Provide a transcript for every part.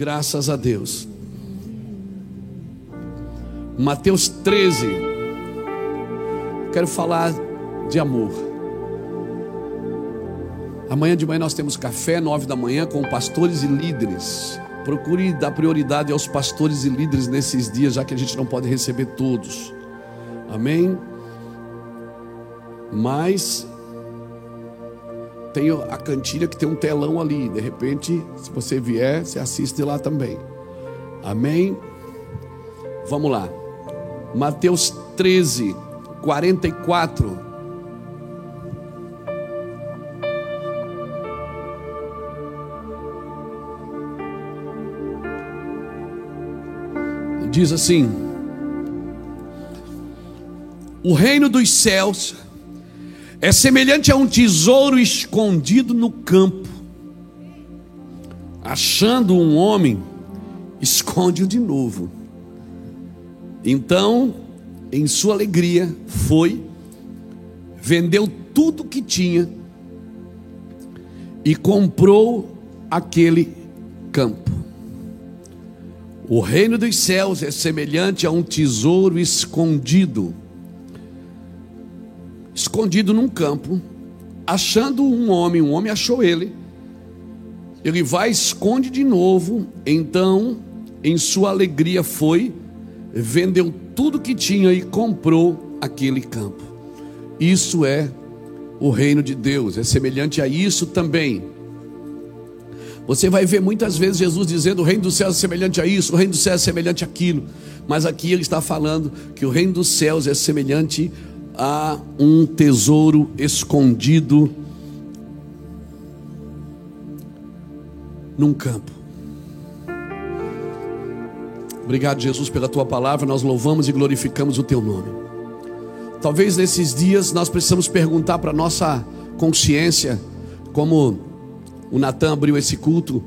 Graças a Deus. Mateus 13. Quero falar de amor. Amanhã de manhã nós temos café, nove da manhã, com pastores e líderes. Procure dar prioridade aos pastores e líderes nesses dias, já que a gente não pode receber todos. Amém? Mas tem a cantina que tem um telão ali. De repente, se você vier, você assiste lá também. Amém? Vamos lá. Mateus 13, 44. Diz assim: O reino dos céus é semelhante a um tesouro escondido no campo. Achando um homem, esconde-o de novo. Então, em sua alegria, foi, vendeu tudo que tinha e comprou aquele campo. O reino dos céus é semelhante a um tesouro escondido escondido num campo, achando um homem, um homem achou ele. Ele vai, esconde de novo, então, em sua alegria, foi, vendeu tudo que tinha e comprou aquele campo. Isso é o reino de Deus, é semelhante a isso também. Você vai ver muitas vezes Jesus dizendo: o reino dos céus é semelhante a isso, o reino dos céus é semelhante àquilo. Mas aqui ele está falando que o reino dos céus é semelhante há um tesouro escondido num campo. Obrigado, Jesus, pela tua palavra. Nós louvamos e glorificamos o teu nome. Talvez nesses dias nós precisamos perguntar para nossa consciência, como o Natan abriu esse culto,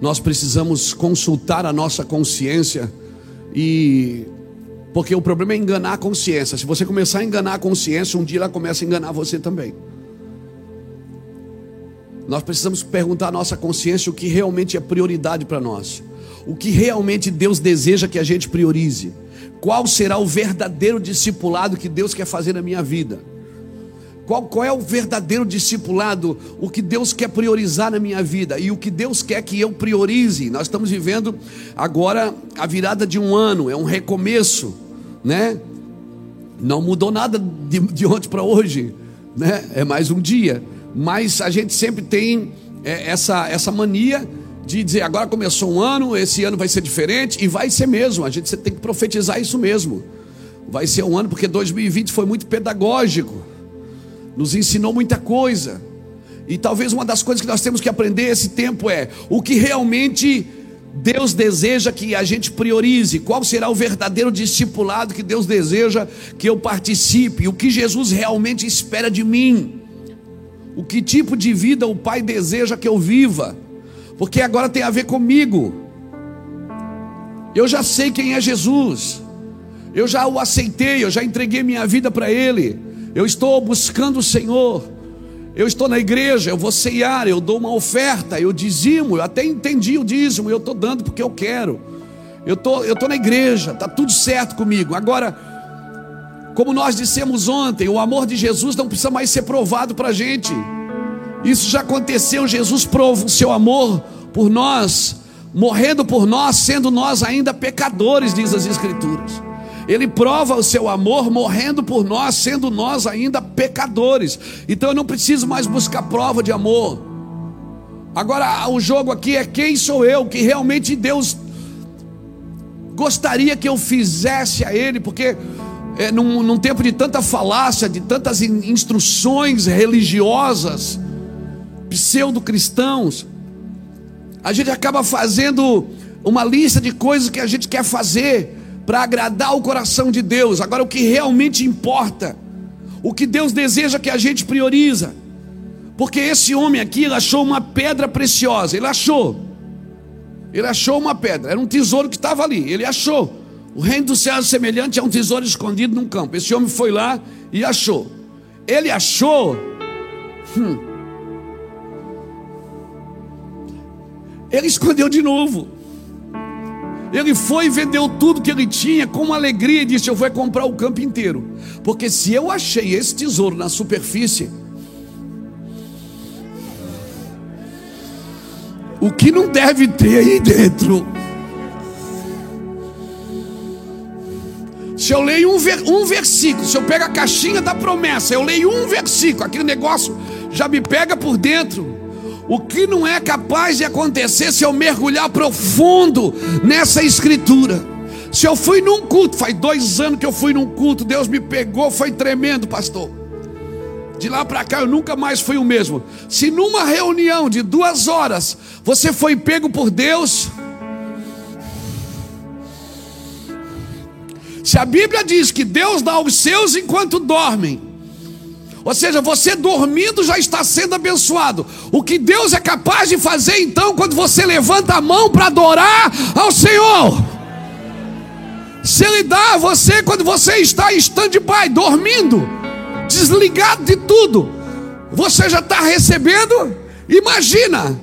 nós precisamos consultar a nossa consciência e porque o problema é enganar a consciência. Se você começar a enganar a consciência, um dia ela começa a enganar você também. Nós precisamos perguntar à nossa consciência o que realmente é prioridade para nós. O que realmente Deus deseja que a gente priorize. Qual será o verdadeiro discipulado que Deus quer fazer na minha vida? Qual, qual, é o verdadeiro discipulado? O que Deus quer priorizar na minha vida e o que Deus quer que eu priorize. Nós estamos vivendo agora a virada de um ano, é um recomeço né? Não mudou nada de, de ontem para hoje, né? É mais um dia. Mas a gente sempre tem é, essa, essa mania de dizer agora começou um ano, esse ano vai ser diferente e vai ser mesmo. A gente tem que profetizar isso mesmo. Vai ser um ano porque 2020 foi muito pedagógico, nos ensinou muita coisa. E talvez uma das coisas que nós temos que aprender esse tempo é o que realmente Deus deseja que a gente priorize qual será o verdadeiro discipulado que Deus deseja que eu participe, o que Jesus realmente espera de mim, o que tipo de vida o Pai deseja que eu viva, porque agora tem a ver comigo. Eu já sei quem é Jesus, eu já o aceitei, eu já entreguei minha vida para Ele, eu estou buscando o Senhor. Eu estou na igreja, eu vou ceiar, eu dou uma oferta, eu dizimo, eu até entendi o dízimo, eu estou dando porque eu quero. Eu tô, estou tô na igreja, está tudo certo comigo. Agora, como nós dissemos ontem, o amor de Jesus não precisa mais ser provado para a gente. Isso já aconteceu, Jesus prova o seu amor por nós, morrendo por nós, sendo nós ainda pecadores, diz as Escrituras. Ele prova o seu amor morrendo por nós, sendo nós ainda pecadores. Então eu não preciso mais buscar prova de amor. Agora o jogo aqui é quem sou eu, que realmente Deus gostaria que eu fizesse a Ele, porque é, num, num tempo de tanta falácia, de tantas instruções religiosas, pseudo-cristãos, a gente acaba fazendo uma lista de coisas que a gente quer fazer para agradar o coração de Deus. Agora, o que realmente importa, o que Deus deseja que a gente prioriza, porque esse homem aqui ele achou uma pedra preciosa, ele achou, ele achou uma pedra, era um tesouro que estava ali, ele achou. O reino do céu é semelhante a um tesouro escondido num campo. Esse homem foi lá e achou. Ele achou. Hum, Ele escondeu de novo. Ele foi e vendeu tudo que ele tinha com alegria e disse: Eu vou comprar o campo inteiro. Porque se eu achei esse tesouro na superfície, o que não deve ter aí dentro? Se eu leio um, ver, um versículo, se eu pego a caixinha da promessa, eu leio um versículo, aquele negócio já me pega por dentro. O que não é capaz de acontecer se eu mergulhar profundo nessa escritura? Se eu fui num culto, faz dois anos que eu fui num culto, Deus me pegou, foi tremendo, pastor. De lá para cá eu nunca mais fui o mesmo. Se numa reunião de duas horas você foi pego por Deus, Se a Bíblia diz que Deus dá aos seus enquanto dormem, ou seja, você dormindo já está sendo abençoado. O que Deus é capaz de fazer então quando você levanta a mão para adorar ao Senhor? Se Ele dá a você quando você está em stand-by, dormindo, desligado de tudo, você já está recebendo? Imagina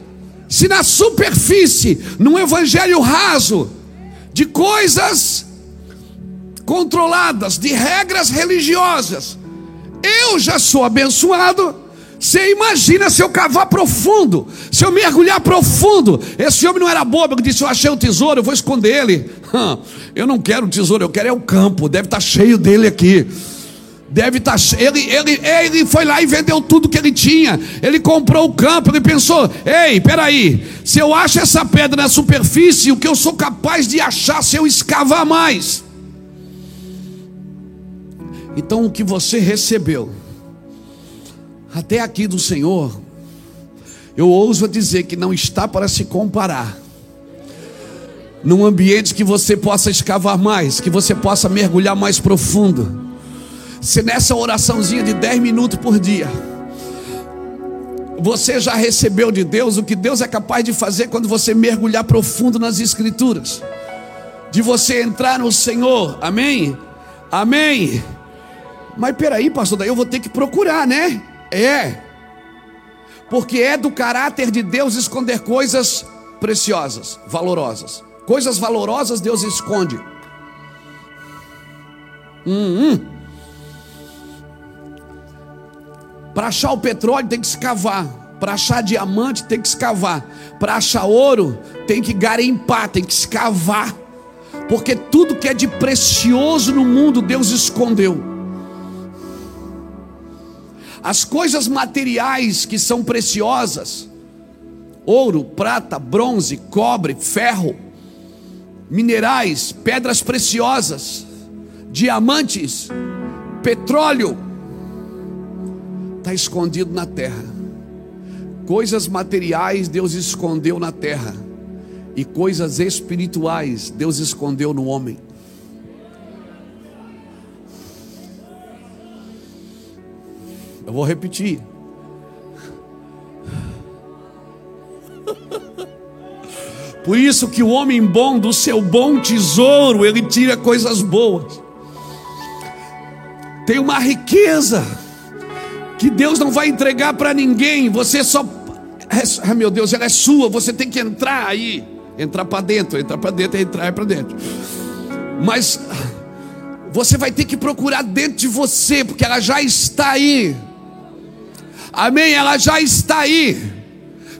se na superfície, num evangelho raso, de coisas controladas, de regras religiosas. Eu já sou abençoado. Você imagina se eu cavar profundo, se eu mergulhar profundo. Esse homem não era bobo, ele disse: Eu achei o tesouro, eu vou esconder ele. Eu não quero o tesouro, eu quero é o campo, deve estar cheio dele aqui. Deve estar ele, ele, ele foi lá e vendeu tudo que ele tinha. Ele comprou o campo, ele pensou: Ei, peraí, se eu acho essa pedra na superfície, o que eu sou capaz de achar se eu escavar mais? Então, o que você recebeu até aqui do Senhor, eu ouso dizer que não está para se comparar. Num ambiente que você possa escavar mais, que você possa mergulhar mais profundo. Se nessa oraçãozinha de 10 minutos por dia, você já recebeu de Deus o que Deus é capaz de fazer quando você mergulhar profundo nas Escrituras, de você entrar no Senhor, amém? Amém. Mas peraí, pastor, daí eu vou ter que procurar, né? É. Porque é do caráter de Deus esconder coisas preciosas, valorosas. Coisas valorosas Deus esconde. Hum, hum. Para achar o petróleo tem que escavar. Para achar diamante tem que escavar. Para achar ouro tem que garimpar, tem que escavar. Porque tudo que é de precioso no mundo Deus escondeu. As coisas materiais que são preciosas, ouro, prata, bronze, cobre, ferro, minerais, pedras preciosas, diamantes, petróleo, está escondido na terra. Coisas materiais Deus escondeu na terra, e coisas espirituais Deus escondeu no homem. Eu vou repetir. Por isso que o homem bom do seu bom tesouro, ele tira coisas boas. Tem uma riqueza que Deus não vai entregar para ninguém. Você só ah, meu Deus, ela é sua, você tem que entrar aí, entrar para dentro, entrar para dentro, entrar para dentro. Mas você vai ter que procurar dentro de você, porque ela já está aí. Amém? Ela já está aí.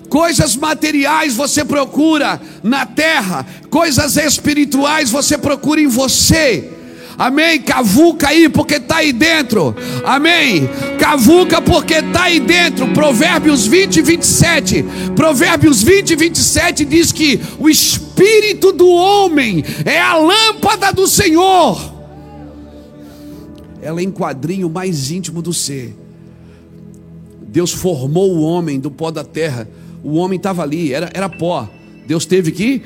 Coisas materiais você procura na terra, coisas espirituais você procura em você. Amém? Cavuca aí porque está aí dentro. Amém? Cavuca porque está aí dentro. Provérbios 20 e 27. Provérbios 20 e 27 diz que o espírito do homem é a lâmpada do Senhor. Ela é em quadrinho mais íntimo do ser. Deus formou o homem do pó da terra. O homem estava ali, era, era pó. Deus teve que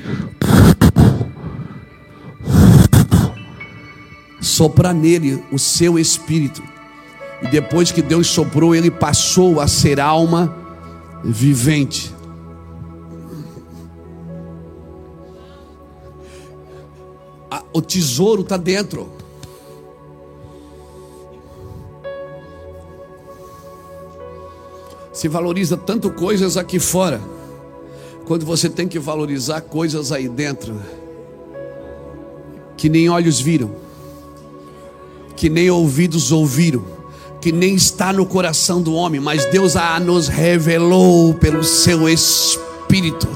soprar nele o seu espírito. E depois que Deus soprou, ele passou a ser alma vivente. o tesouro está dentro. Se valoriza tanto coisas aqui fora. Quando você tem que valorizar coisas aí dentro que nem olhos viram, que nem ouvidos ouviram, que nem está no coração do homem, mas Deus a nos revelou pelo seu Espírito,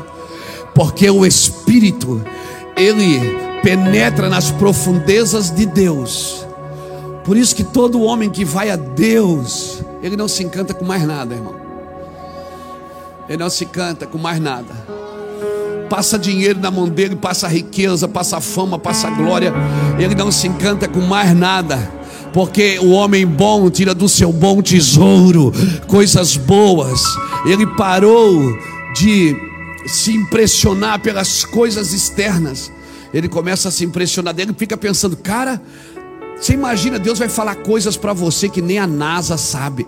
porque o Espírito, ele penetra nas profundezas de Deus. Por isso que todo homem que vai a Deus, ele não se encanta com mais nada, irmão. Ele não se encanta com mais nada. Passa dinheiro na mão dele, passa riqueza, passa fama, passa glória. Ele não se encanta com mais nada porque o homem bom tira do seu bom tesouro coisas boas. Ele parou de se impressionar pelas coisas externas. Ele começa a se impressionar dele, fica pensando, cara, você imagina Deus vai falar coisas para você que nem a NASA sabe.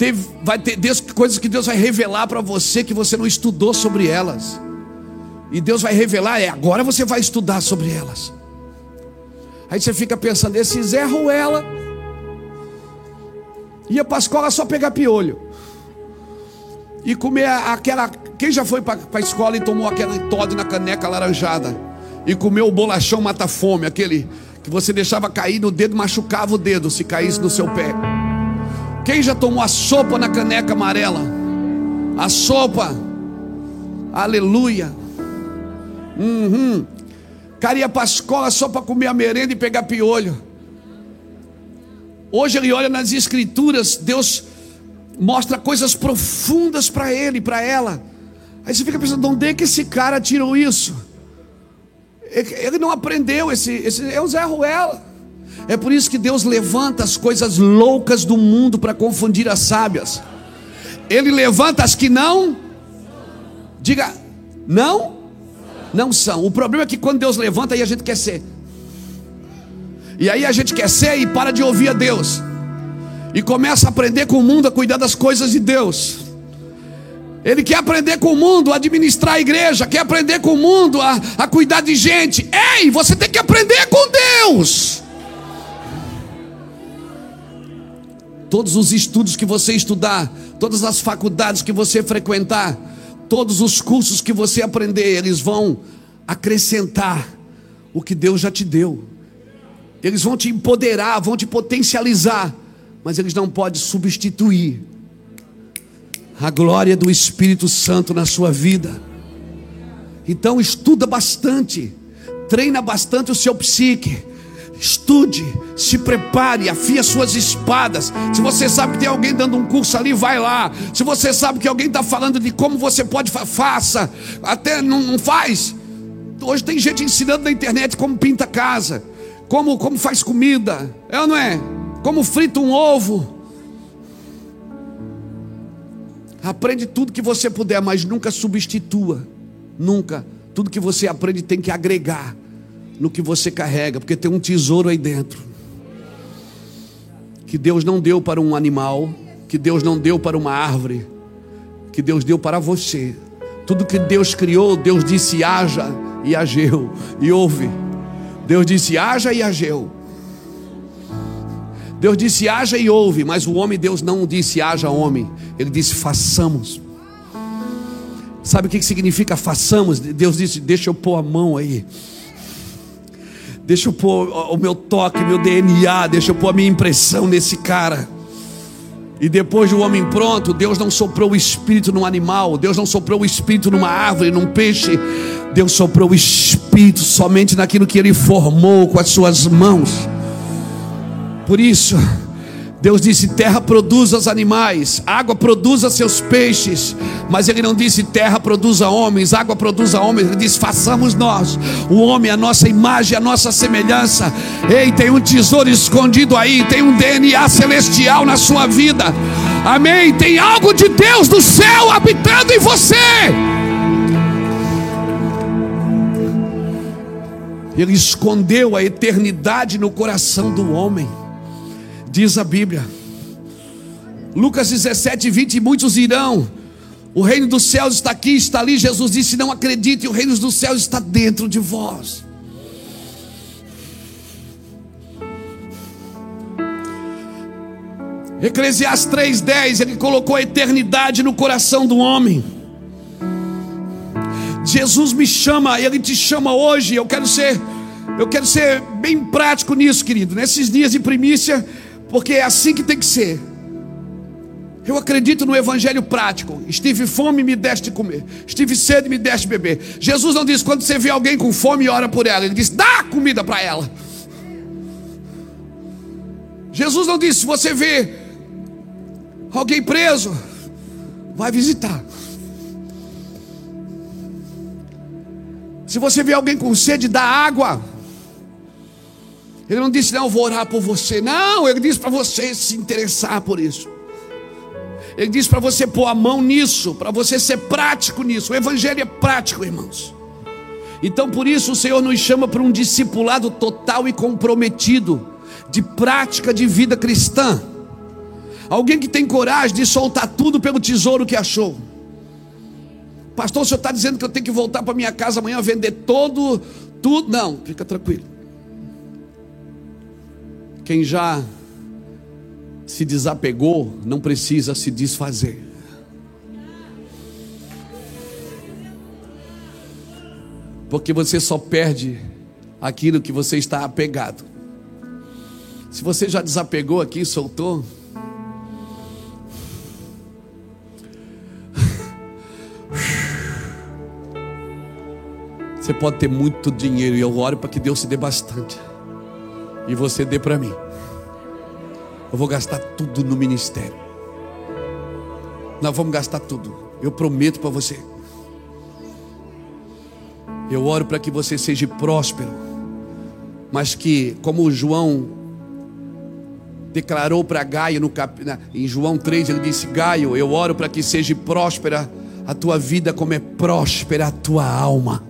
Teve, vai ter Deus, coisas que Deus vai revelar para você que você não estudou sobre elas. E Deus vai revelar, é agora você vai estudar sobre elas. Aí você fica pensando, esse Zé Ruela ia para a escola só pegar piolho. E comer aquela. Quem já foi para a escola e tomou aquele Todd na caneca laranjada? E comeu o bolachão mata-fome, aquele que você deixava cair no dedo, machucava o dedo se caísse no seu pé. Quem já tomou a sopa na caneca amarela? A sopa, aleluia. Uhum cara para a escola só para comer a merenda e pegar piolho. Hoje ele olha nas escrituras, Deus mostra coisas profundas para ele, para ela. Aí você fica pensando, de onde é que esse cara tirou isso? Ele não aprendeu, esse, esse é o Zé Ruela. É por isso que Deus levanta as coisas loucas do mundo para confundir as sábias. Ele levanta as que não. Diga, não não são. O problema é que quando Deus levanta, aí a gente quer ser. E aí a gente quer ser e para de ouvir a Deus. E começa a aprender com o mundo a cuidar das coisas de Deus. Ele quer aprender com o mundo a administrar a igreja, quer aprender com o mundo a, a cuidar de gente. Ei, você tem que aprender com Deus. Todos os estudos que você estudar, todas as faculdades que você frequentar, todos os cursos que você aprender, eles vão acrescentar o que Deus já te deu. Eles vão te empoderar, vão te potencializar, mas eles não podem substituir a glória do Espírito Santo na sua vida. Então estuda bastante, treina bastante o seu psique, Estude, se prepare, afia suas espadas. Se você sabe que tem alguém dando um curso ali, vai lá. Se você sabe que alguém está falando de como você pode, faça. Até não, não faz. Hoje tem gente ensinando na internet como pinta casa, como, como faz comida, é ou não é? Como frita um ovo. Aprende tudo que você puder, mas nunca substitua. Nunca. Tudo que você aprende tem que agregar no que você carrega, porque tem um tesouro aí dentro. Que Deus não deu para um animal, que Deus não deu para uma árvore, que Deus deu para você. Tudo que Deus criou, Deus disse haja e ageu. E ouve. Deus disse haja e ageu. Deus disse haja e ouve, mas o homem Deus não disse haja homem. Ele disse façamos. Sabe o que significa façamos? Deus disse: Deixa eu pôr a mão aí. Deixa eu pôr o meu toque, meu DNA, deixa eu pôr a minha impressão nesse cara. E depois do homem pronto, Deus não soprou o espírito num animal, Deus não soprou o espírito numa árvore, num peixe. Deus soprou o espírito somente naquilo que ele formou com as suas mãos. Por isso, Deus disse: terra produz os animais, água produz seus peixes. Mas Ele não disse terra produza homens, água produza homens. Ele disse: façamos nós, o homem, a nossa imagem, a nossa semelhança. Ei, tem um tesouro escondido aí, tem um DNA celestial na sua vida. Amém. Tem algo de Deus do céu habitando em você. Ele escondeu a eternidade no coração do homem diz a Bíblia. Lucas 17, 20: muitos irão. O reino dos céus está aqui, está ali. Jesus disse: Não acredite, o reino dos céus está dentro de vós. Eclesiastes 3,10: Ele colocou a eternidade no coração do homem. Jesus me chama, Ele te chama hoje. Eu quero ser, eu quero ser bem prático nisso, querido. Nesses dias de primícia, porque é assim que tem que ser. Eu acredito no evangelho prático. Estive fome, me deste comer. Estive sede, me deste beber. Jesus não disse quando você vê alguém com fome, ora por ela. Ele disse: dá comida para ela. Jesus não disse: se você vê alguém preso, vai visitar. Se você vê alguém com sede, dá água. Ele não disse, não, eu vou orar por você. Não, ele disse para você se interessar por isso. Ele diz para você pôr a mão nisso, para você ser prático nisso. O Evangelho é prático, irmãos. Então, por isso, o Senhor nos chama para um discipulado total e comprometido, de prática de vida cristã. Alguém que tem coragem de soltar tudo pelo tesouro que achou. Pastor, o senhor está dizendo que eu tenho que voltar para minha casa amanhã, vender todo, tudo. Não, fica tranquilo. Quem já se desapegou, não precisa se desfazer. Porque você só perde aquilo que você está apegado. Se você já desapegou aqui, soltou. Você pode ter muito dinheiro e eu oro para que Deus te dê bastante. E você dê para mim. Eu vou gastar tudo no ministério. Nós vamos gastar tudo. Eu prometo para você. Eu oro para que você seja próspero, mas que, como João declarou para Gaio no cap... em João 3, ele disse: Gaio, eu oro para que seja próspera a tua vida, como é próspera a tua alma.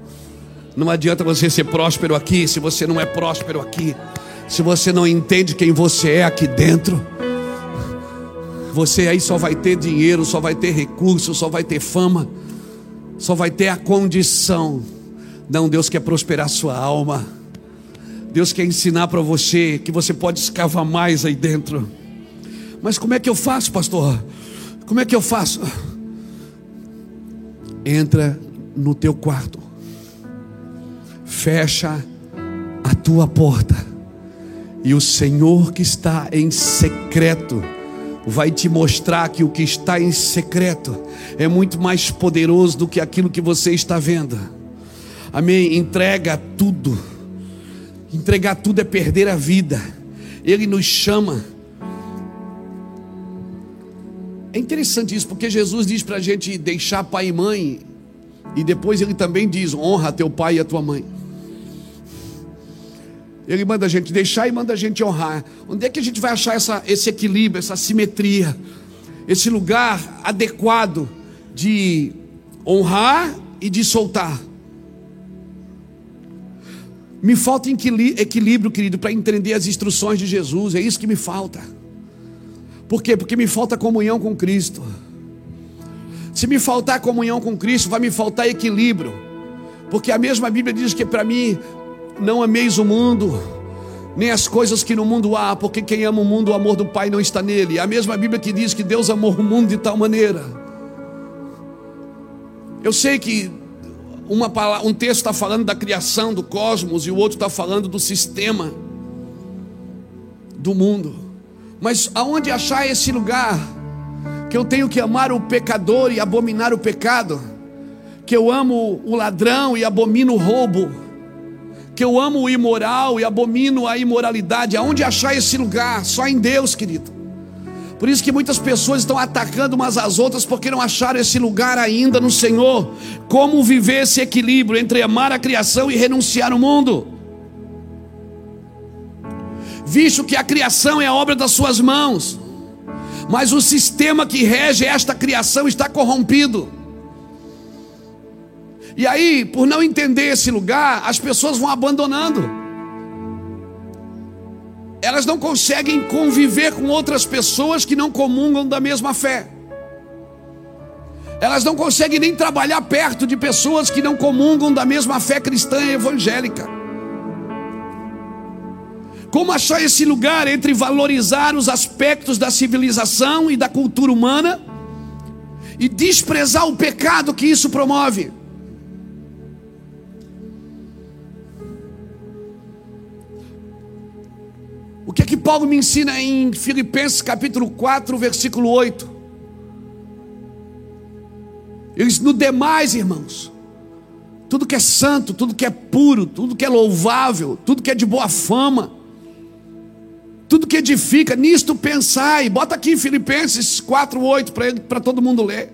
Não adianta você ser próspero aqui se você não é próspero aqui se você não entende quem você é aqui dentro, você aí só vai ter dinheiro, só vai ter recurso, só vai ter fama, só vai ter a condição. Não, Deus quer prosperar sua alma. Deus quer ensinar para você que você pode escavar mais aí dentro. Mas como é que eu faço, pastor? Como é que eu faço? Entra no teu quarto, fecha a tua porta e o Senhor que está em secreto vai te mostrar que o que está em secreto é muito mais poderoso do que aquilo que você está vendo. Amém. Entrega tudo. Entregar tudo é perder a vida. Ele nos chama. É interessante isso, porque Jesus diz para a gente deixar pai e mãe, e depois ele também diz: honra teu pai e a tua mãe. Ele manda a gente deixar e manda a gente honrar. Onde é que a gente vai achar essa, esse equilíbrio, essa simetria, esse lugar adequado de honrar e de soltar? Me falta equilíbrio, querido, para entender as instruções de Jesus, é isso que me falta. Por quê? Porque me falta comunhão com Cristo. Se me faltar comunhão com Cristo, vai me faltar equilíbrio. Porque a mesma Bíblia diz que para mim não ameis o mundo, nem as coisas que no mundo há, porque quem ama o mundo, o amor do Pai não está nele. É a mesma Bíblia que diz que Deus amou o mundo de tal maneira. Eu sei que uma, um texto está falando da criação do cosmos e o outro está falando do sistema do mundo. Mas aonde achar esse lugar que eu tenho que amar o pecador e abominar o pecado? Que eu amo o ladrão e abomino o roubo? Que eu amo o imoral e abomino a imoralidade. Aonde achar esse lugar? Só em Deus, querido. Por isso que muitas pessoas estão atacando umas às outras porque não acharam esse lugar ainda no Senhor. Como viver esse equilíbrio entre amar a criação e renunciar ao mundo? Visto que a criação é obra das suas mãos, mas o sistema que rege esta criação está corrompido. E aí, por não entender esse lugar, as pessoas vão abandonando. Elas não conseguem conviver com outras pessoas que não comungam da mesma fé. Elas não conseguem nem trabalhar perto de pessoas que não comungam da mesma fé cristã e evangélica. Como achar esse lugar entre valorizar os aspectos da civilização e da cultura humana e desprezar o pecado que isso promove? Que Paulo me ensina em Filipenses capítulo 4, versículo 8? Ele diz: No demais, irmãos, tudo que é santo, tudo que é puro, tudo que é louvável, tudo que é de boa fama, tudo que edifica, nisto pensai. Bota aqui Filipenses 4:8 para todo mundo ler.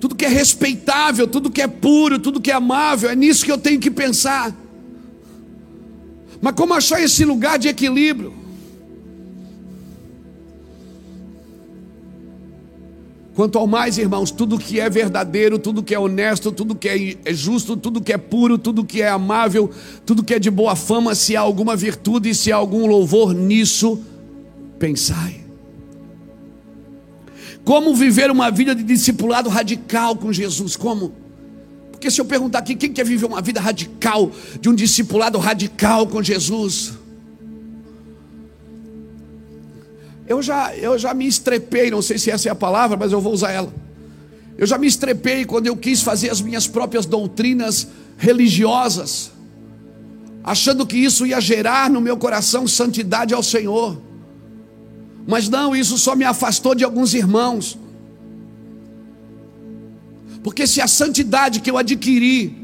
Tudo que é respeitável, tudo que é puro, tudo que é amável, é nisso que eu tenho que pensar. Mas como achar esse lugar de equilíbrio? Quanto ao mais, irmãos, tudo que é verdadeiro, tudo que é honesto, tudo que é, é justo, tudo que é puro, tudo que é amável, tudo que é de boa fama, se há alguma virtude e se há algum louvor nisso, pensai. Como viver uma vida de discipulado radical com Jesus? Como? Porque se eu perguntar aqui, quem quer viver uma vida radical, de um discipulado radical com Jesus? Eu já, eu já me estrepei, não sei se essa é a palavra, mas eu vou usar ela. Eu já me estrepei quando eu quis fazer as minhas próprias doutrinas religiosas, achando que isso ia gerar no meu coração santidade ao Senhor. Mas não, isso só me afastou de alguns irmãos. Porque se a santidade que eu adquiri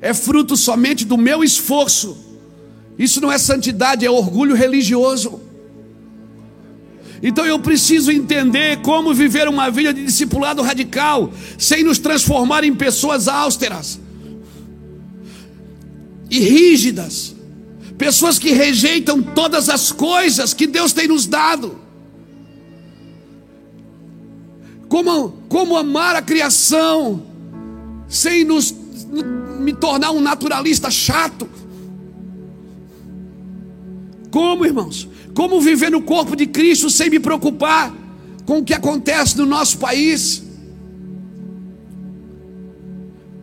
é fruto somente do meu esforço, isso não é santidade, é orgulho religioso. Então eu preciso entender como viver uma vida de discipulado radical, sem nos transformar em pessoas austeras e rígidas, pessoas que rejeitam todas as coisas que Deus tem nos dado. Como, como amar a criação, sem nos, me tornar um naturalista chato. Como, irmãos? Como viver no corpo de Cristo sem me preocupar com o que acontece no nosso país?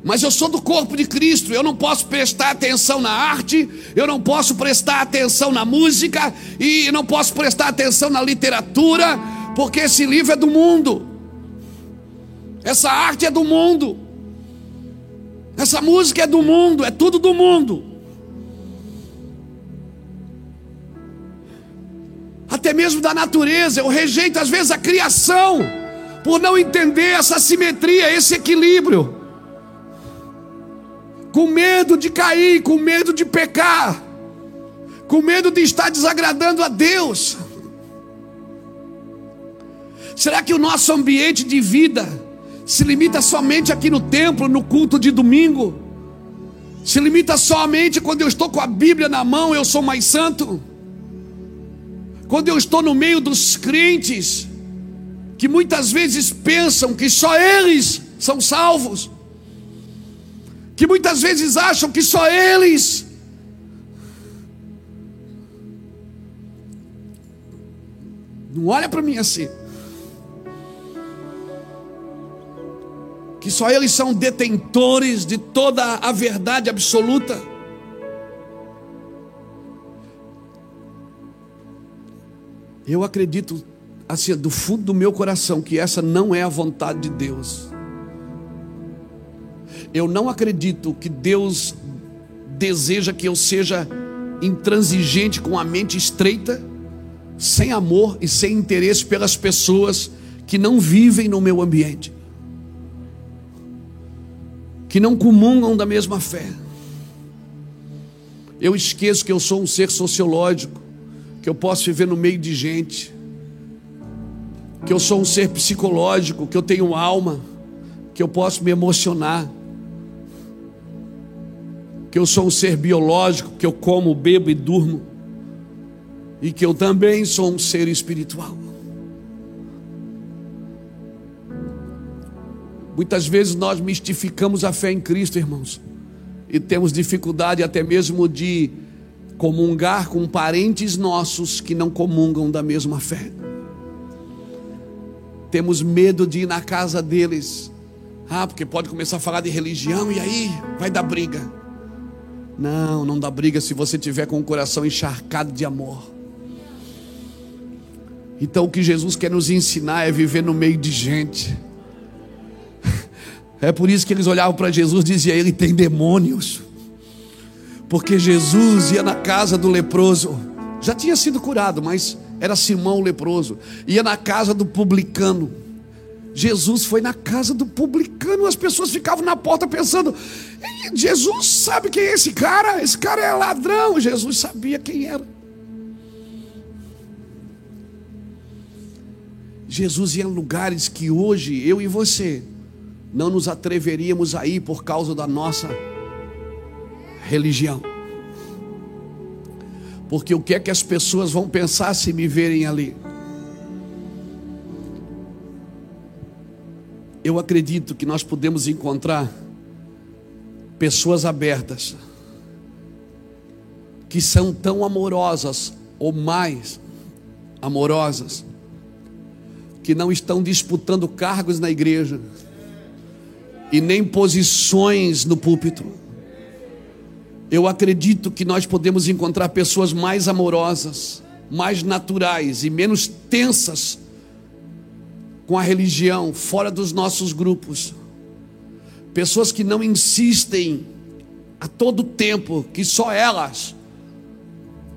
Mas eu sou do corpo de Cristo, eu não posso prestar atenção na arte, eu não posso prestar atenção na música e não posso prestar atenção na literatura, porque esse livro é do mundo. Essa arte é do mundo. Essa música é do mundo, é tudo do mundo. até mesmo da natureza. Eu rejeito às vezes a criação, por não entender essa simetria, esse equilíbrio. Com medo de cair, com medo de pecar, com medo de estar desagradando a Deus. Será que o nosso ambiente de vida se limita somente aqui no templo, no culto de domingo? Se limita somente quando eu estou com a Bíblia na mão, eu sou mais santo? Quando eu estou no meio dos crentes, que muitas vezes pensam que só eles são salvos, que muitas vezes acham que só eles Não olha para mim assim. Que só eles são detentores de toda a verdade absoluta. Eu acredito, assim, do fundo do meu coração, que essa não é a vontade de Deus. Eu não acredito que Deus deseja que eu seja intransigente com a mente estreita, sem amor e sem interesse pelas pessoas que não vivem no meu ambiente, que não comungam da mesma fé. Eu esqueço que eu sou um ser sociológico, que eu posso viver no meio de gente, que eu sou um ser psicológico, que eu tenho alma, que eu posso me emocionar, que eu sou um ser biológico, que eu como, bebo e durmo, e que eu também sou um ser espiritual. Muitas vezes nós mistificamos a fé em Cristo, irmãos, e temos dificuldade até mesmo de comungar com parentes nossos que não comungam da mesma fé. Temos medo de ir na casa deles. Ah, porque pode começar a falar de religião e aí vai dar briga. Não, não dá briga se você tiver com o coração encharcado de amor. Então o que Jesus quer nos ensinar é viver no meio de gente. É por isso que eles olhavam para Jesus e diziam: Ele tem demônios Porque Jesus ia na casa do leproso, já tinha sido curado, mas era Simão o leproso, ia na casa do publicano. Jesus foi na casa do publicano, as pessoas ficavam na porta pensando: Jesus sabe quem é esse cara? Esse cara é ladrão. Jesus sabia quem era. Jesus ia em lugares que hoje eu e você não nos atreveríamos a ir por causa da nossa religião. Porque o que é que as pessoas vão pensar se me verem ali? Eu acredito que nós podemos encontrar pessoas abertas que são tão amorosas ou mais amorosas que não estão disputando cargos na igreja e nem posições no púlpito. Eu acredito que nós podemos encontrar pessoas mais amorosas, mais naturais e menos tensas com a religião fora dos nossos grupos. Pessoas que não insistem a todo tempo que só elas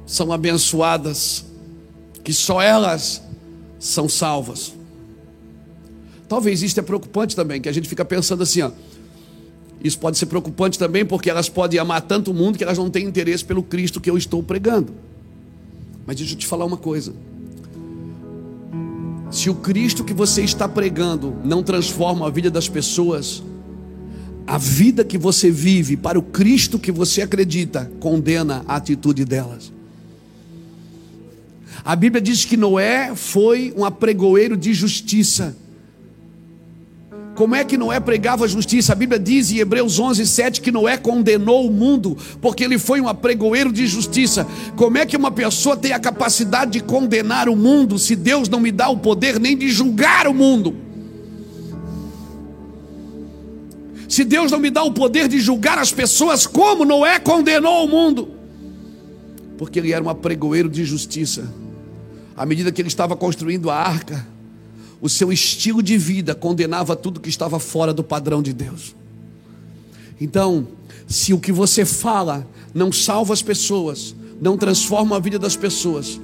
são abençoadas, que só elas são salvas. Talvez isso é preocupante também, que a gente fica pensando assim, ó. Isso pode ser preocupante também, porque elas podem amar tanto o mundo que elas não têm interesse pelo Cristo que eu estou pregando. Mas deixa eu te falar uma coisa. Se o Cristo que você está pregando não transforma a vida das pessoas, a vida que você vive para o Cristo que você acredita condena a atitude delas. A Bíblia diz que Noé foi um apregoeiro de justiça. Como é que Noé pregava a justiça? A Bíblia diz em Hebreus 11, 7 que Noé condenou o mundo porque ele foi um apregoeiro de justiça. Como é que uma pessoa tem a capacidade de condenar o mundo se Deus não me dá o poder nem de julgar o mundo? Se Deus não me dá o poder de julgar as pessoas, como Noé condenou o mundo? Porque ele era um apregoeiro de justiça. À medida que ele estava construindo a arca, o seu estilo de vida condenava tudo que estava fora do padrão de Deus. Então, se o que você fala não salva as pessoas, não transforma a vida das pessoas,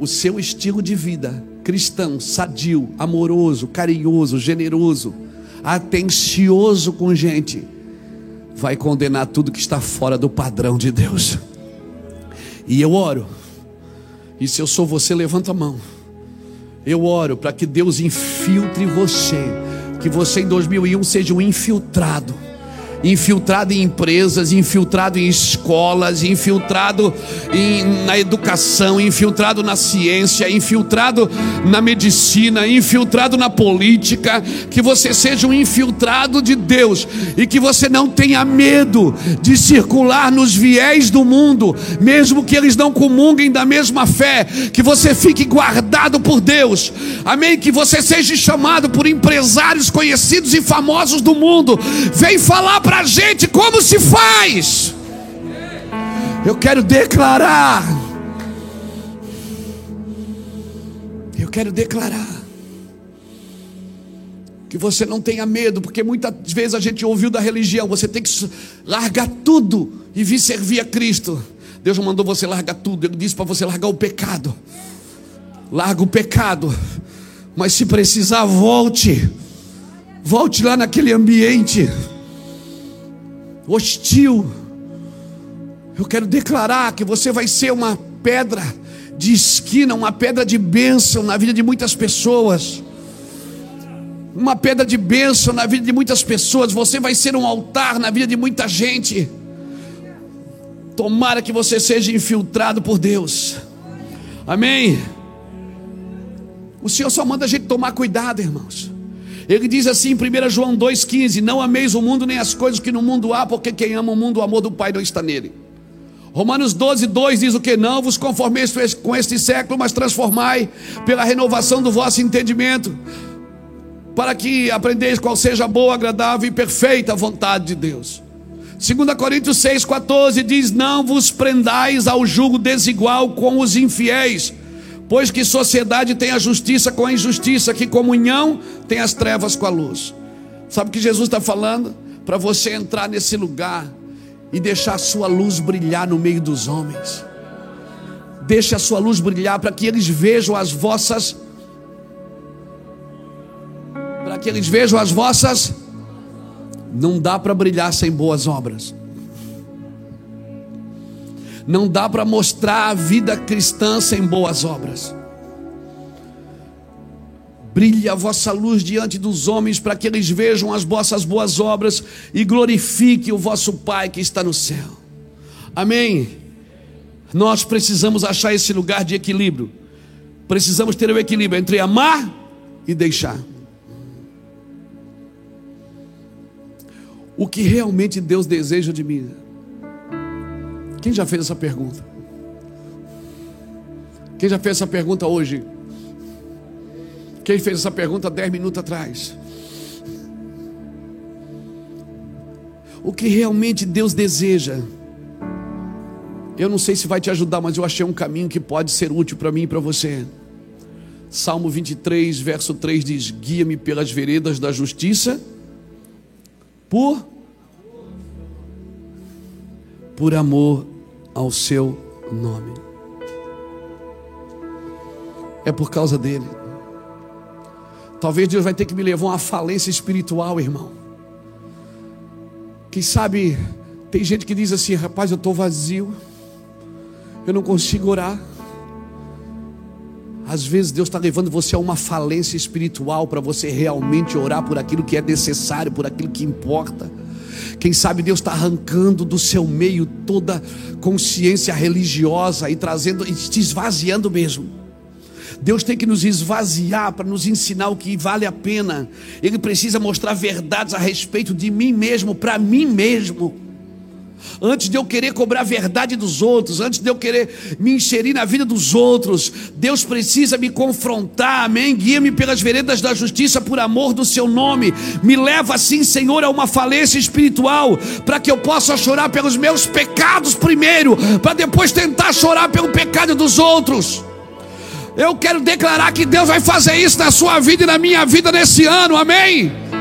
o seu estilo de vida cristão, sadio, amoroso, carinhoso, generoso, atencioso com gente, vai condenar tudo que está fora do padrão de Deus. E eu oro, e se eu sou você, levanta a mão. Eu oro para que Deus infiltre você, que você em 2001 seja um infiltrado infiltrado em empresas, infiltrado em escolas, infiltrado em, na educação, infiltrado na ciência, infiltrado na medicina, infiltrado na política, que você seja um infiltrado de Deus e que você não tenha medo de circular nos viés do mundo, mesmo que eles não comunguem da mesma fé, que você fique guardado por Deus, amém? Que você seja chamado por empresários conhecidos e famosos do mundo, vem falar para para a gente como se faz. Eu quero declarar. Eu quero declarar. Que você não tenha medo, porque muitas vezes a gente ouviu da religião, você tem que largar tudo e vir servir a Cristo. Deus mandou você largar tudo, Ele disse para você largar o pecado. Larga o pecado, mas se precisar, volte. Volte lá naquele ambiente hostil. Eu quero declarar que você vai ser uma pedra de esquina, uma pedra de bênção na vida de muitas pessoas. Uma pedra de bênção na vida de muitas pessoas. Você vai ser um altar na vida de muita gente. Tomara que você seja infiltrado por Deus. Amém. O Senhor só manda a gente tomar cuidado, irmãos. Ele diz assim em 1 João 2,15: Não ameis o mundo nem as coisas que no mundo há, porque quem ama o mundo, o amor do Pai não está nele. Romanos 12, 2 diz o que? Não vos conformeis com este século, mas transformai pela renovação do vosso entendimento, para que aprendeis qual seja a boa, agradável e perfeita vontade de Deus. 2 Coríntios 6, 14 diz: Não vos prendais ao jugo desigual com os infiéis Pois que sociedade tem a justiça com a injustiça, que comunhão tem as trevas com a luz. Sabe o que Jesus está falando? Para você entrar nesse lugar e deixar a sua luz brilhar no meio dos homens. Deixe a sua luz brilhar para que eles vejam as vossas para que eles vejam as vossas não dá para brilhar sem boas obras. Não dá para mostrar a vida cristã sem boas obras. Brilhe a vossa luz diante dos homens, para que eles vejam as vossas boas obras e glorifique o vosso Pai que está no céu. Amém. Nós precisamos achar esse lugar de equilíbrio. Precisamos ter o equilíbrio entre amar e deixar. O que realmente Deus deseja de mim? Quem já fez essa pergunta? Quem já fez essa pergunta hoje? Quem fez essa pergunta dez minutos atrás? O que realmente Deus deseja? Eu não sei se vai te ajudar, mas eu achei um caminho que pode ser útil para mim e para você. Salmo 23, verso 3 diz: Guia-me pelas veredas da justiça, por por amor ao seu nome. É por causa dele. Talvez Deus vai ter que me levar a uma falência espiritual, irmão. Quem sabe, tem gente que diz assim: rapaz, eu estou vazio, eu não consigo orar. Às vezes Deus está levando você a uma falência espiritual para você realmente orar por aquilo que é necessário, por aquilo que importa. Quem sabe Deus está arrancando do seu meio toda consciência religiosa e trazendo e te esvaziando mesmo. Deus tem que nos esvaziar para nos ensinar o que vale a pena. Ele precisa mostrar verdades a respeito de mim mesmo, para mim mesmo. Antes de eu querer cobrar verdade dos outros, antes de eu querer me inserir na vida dos outros, Deus precisa me confrontar, amém? Guia-me pelas veredas da justiça por amor do seu nome. Me leva assim, Senhor, a uma falência espiritual, para que eu possa chorar pelos meus pecados primeiro, para depois tentar chorar pelo pecado dos outros. Eu quero declarar que Deus vai fazer isso na sua vida e na minha vida nesse ano, amém?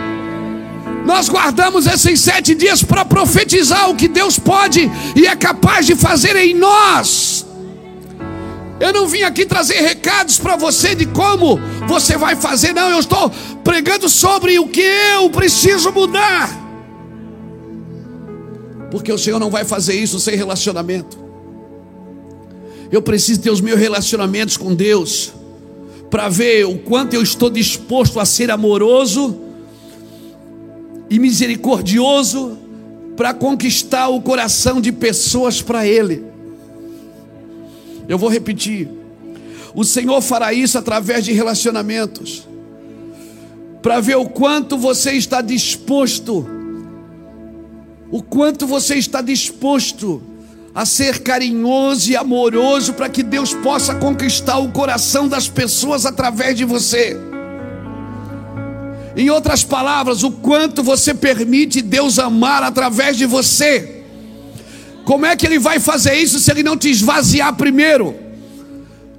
Nós guardamos esses sete dias para profetizar o que Deus pode e é capaz de fazer em nós. Eu não vim aqui trazer recados para você de como você vai fazer, não. Eu estou pregando sobre o que eu preciso mudar. Porque o Senhor não vai fazer isso sem relacionamento. Eu preciso ter os meus relacionamentos com Deus para ver o quanto eu estou disposto a ser amoroso e misericordioso para conquistar o coração de pessoas para Ele. Eu vou repetir. O Senhor fará isso através de relacionamentos, para ver o quanto você está disposto, o quanto você está disposto a ser carinhoso e amoroso para que Deus possa conquistar o coração das pessoas através de você. Em outras palavras, o quanto você permite Deus amar através de você. Como é que ele vai fazer isso se ele não te esvaziar primeiro?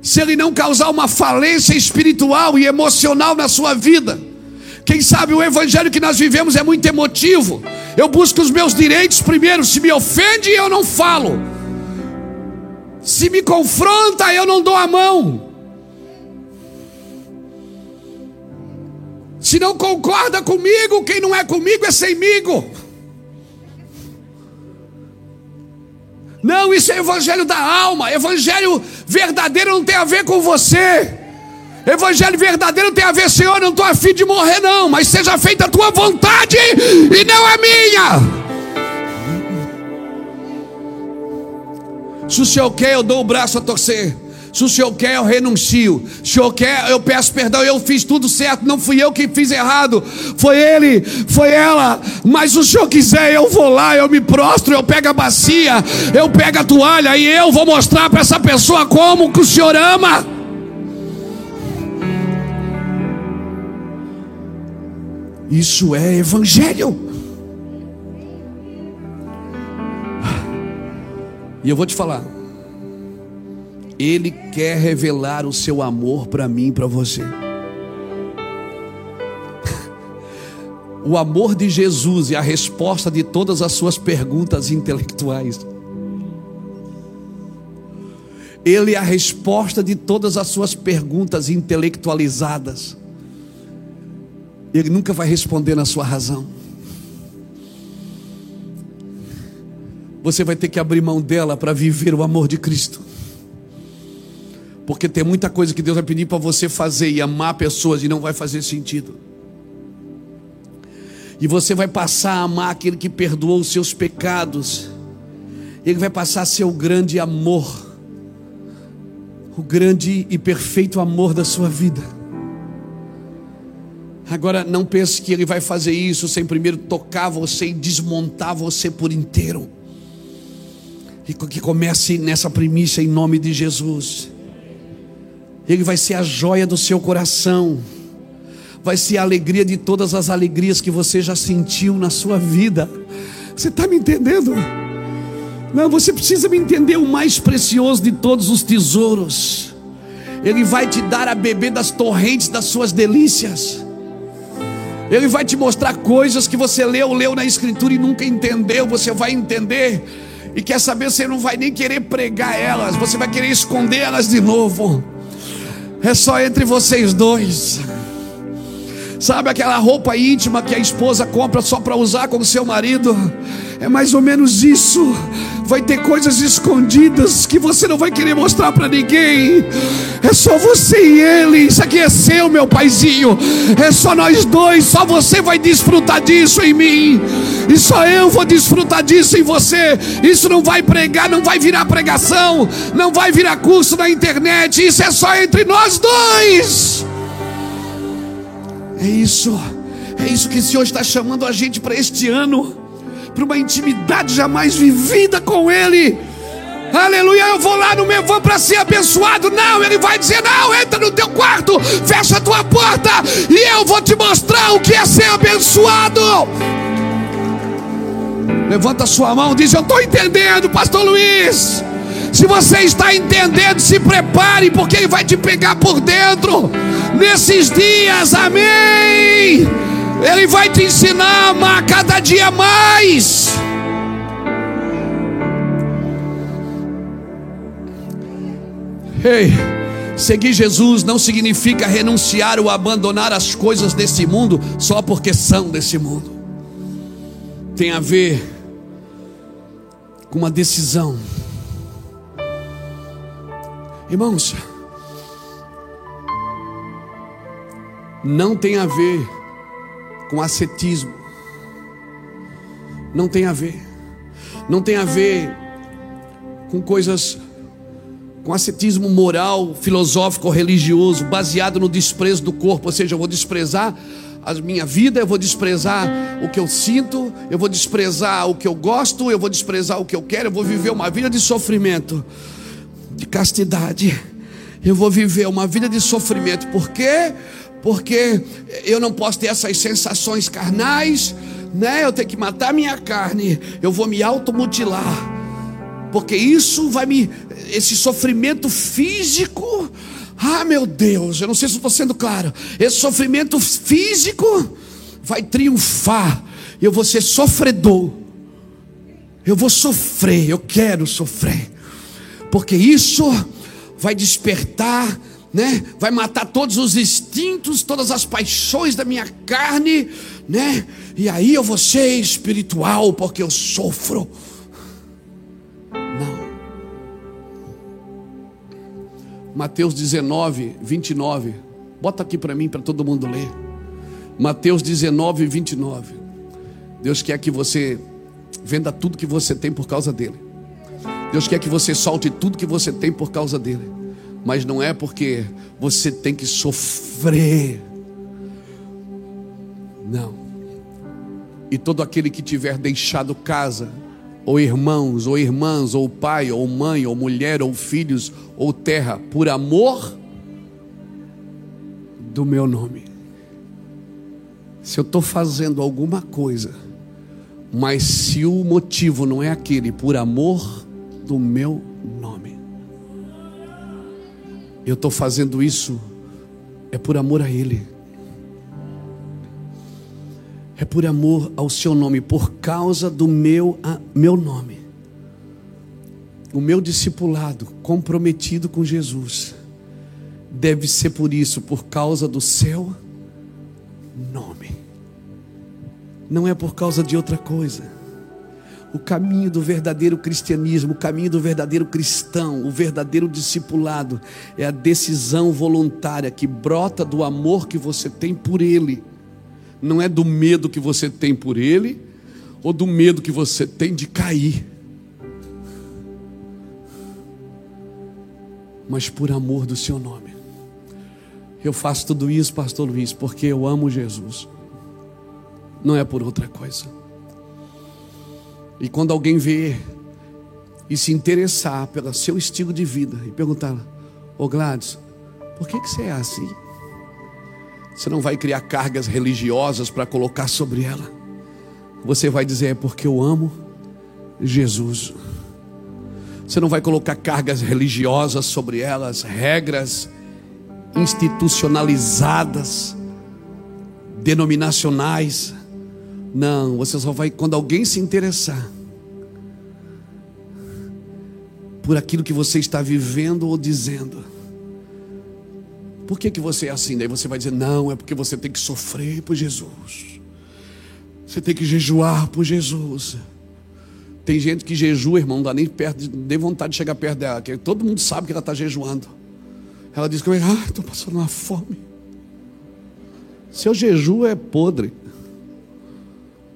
Se ele não causar uma falência espiritual e emocional na sua vida? Quem sabe o evangelho que nós vivemos é muito emotivo. Eu busco os meus direitos primeiro. Se me ofende, eu não falo. Se me confronta, eu não dou a mão. Se não concorda comigo, quem não é comigo é semigo. Não, isso é evangelho da alma. Evangelho verdadeiro não tem a ver com você. Evangelho verdadeiro tem a ver, Senhor, não estou afim de morrer, não, mas seja feita a tua vontade e não a minha. Se o Senhor quer, eu dou o braço a torcer. Se o Senhor quer, eu renuncio. Se o Senhor quer, eu peço perdão. Eu fiz tudo certo. Não fui eu que fiz errado. Foi ele, foi ela. Mas se o Senhor quiser, eu vou lá, eu me prostro, eu pego a bacia, eu pego a toalha e eu vou mostrar para essa pessoa como que o Senhor ama. Isso é evangelho. E eu vou te falar. Ele quer revelar o seu amor para mim e para você. O amor de Jesus é a resposta de todas as suas perguntas intelectuais. Ele é a resposta de todas as suas perguntas intelectualizadas. Ele nunca vai responder na sua razão. Você vai ter que abrir mão dela para viver o amor de Cristo. Porque tem muita coisa que Deus vai pedir para você fazer e amar pessoas e não vai fazer sentido. E você vai passar a amar aquele que perdoou os seus pecados. Ele vai passar a ser o grande amor o grande e perfeito amor da sua vida. Agora, não pense que Ele vai fazer isso sem primeiro tocar você e desmontar você por inteiro. E que comece nessa primícia em nome de Jesus. Ele vai ser a joia do seu coração, vai ser a alegria de todas as alegrias que você já sentiu na sua vida. Você está me entendendo? Não, você precisa me entender o mais precioso de todos os tesouros. Ele vai te dar a beber das torrentes das suas delícias. Ele vai te mostrar coisas que você leu, leu na escritura e nunca entendeu. Você vai entender e quer saber, você não vai nem querer pregar elas, você vai querer esconder elas de novo. É só entre vocês dois. Sabe aquela roupa íntima que a esposa compra só para usar com o seu marido? É mais ou menos isso. Vai ter coisas escondidas que você não vai querer mostrar para ninguém. É só você e ele. Isso aqui é seu, meu paizinho. É só nós dois. Só você vai desfrutar disso em mim. E só eu vou desfrutar disso em você. Isso não vai pregar, não vai virar pregação, não vai virar curso na internet. Isso é só entre nós dois. É isso, é isso que o Senhor está chamando a gente para este ano, para uma intimidade jamais vivida com Ele. Aleluia, eu vou lá no meu vou para ser abençoado. Não, ele vai dizer: Não, entra no teu quarto, fecha a tua porta e eu vou te mostrar o que é ser abençoado. Levanta sua mão, diz: Eu estou entendendo, Pastor Luiz. Se você está entendendo, se prepare, porque Ele vai te pegar por dentro. Nesses dias, amém. Ele vai te ensinar a amar cada dia mais. Ei, seguir Jesus não significa renunciar ou abandonar as coisas desse mundo só porque são desse mundo. Tem a ver com uma decisão. Irmãos, não tem a ver com ascetismo. Não tem a ver. Não tem a ver com coisas com ascetismo moral, filosófico, religioso, baseado no desprezo do corpo, ou seja, eu vou desprezar a minha vida, eu vou desprezar o que eu sinto, eu vou desprezar o que eu gosto, eu vou desprezar o que eu quero, eu vou viver uma vida de sofrimento de castidade. Eu vou viver uma vida de sofrimento. Por quê? Porque eu não posso ter essas sensações carnais, né? Eu tenho que matar minha carne. Eu vou me automutilar. Porque isso vai me esse sofrimento físico, ah, meu Deus, eu não sei se estou sendo claro. Esse sofrimento físico vai triunfar. Eu vou ser sofredor. Eu vou sofrer, eu quero sofrer porque isso vai despertar, né? Vai matar todos os instintos, todas as paixões da minha carne, né? E aí eu vou ser espiritual porque eu sofro. Não. Mateus 19, 29. Bota aqui para mim, para todo mundo ler. Mateus 19, 29. Deus quer que você venda tudo que você tem por causa dele. Deus quer que você solte tudo que você tem por causa dele. Mas não é porque você tem que sofrer. Não. E todo aquele que tiver deixado casa, ou irmãos, ou irmãs, ou pai, ou mãe, ou mulher, ou filhos, ou terra, por amor do meu nome. Se eu estou fazendo alguma coisa, mas se o motivo não é aquele, por amor do meu nome. Eu estou fazendo isso é por amor a Ele. É por amor ao seu nome, por causa do meu, a, meu nome. O meu discipulado comprometido com Jesus deve ser por isso, por causa do seu nome. Não é por causa de outra coisa. O caminho do verdadeiro cristianismo, o caminho do verdadeiro cristão, o verdadeiro discipulado, é a decisão voluntária que brota do amor que você tem por Ele, não é do medo que você tem por Ele, ou do medo que você tem de cair, mas por amor do Seu nome. Eu faço tudo isso, Pastor Luiz, porque eu amo Jesus, não é por outra coisa. E quando alguém vê e se interessar pelo seu estilo de vida e perguntar, ô Gladys, por que, que você é assim? Você não vai criar cargas religiosas para colocar sobre ela. Você vai dizer, é porque eu amo Jesus. Você não vai colocar cargas religiosas sobre elas, regras institucionalizadas, denominacionais. Não, você só vai quando alguém se interessar por aquilo que você está vivendo ou dizendo. Por que, que você é assim? Daí você vai dizer: não, é porque você tem que sofrer por Jesus. Você tem que jejuar por Jesus. Tem gente que jejua, irmão, não dá nem perto, nem vontade de chegar perto dela. Todo mundo sabe que ela está jejuando. Ela diz que ah, estou passando uma fome. Seu jejum é podre.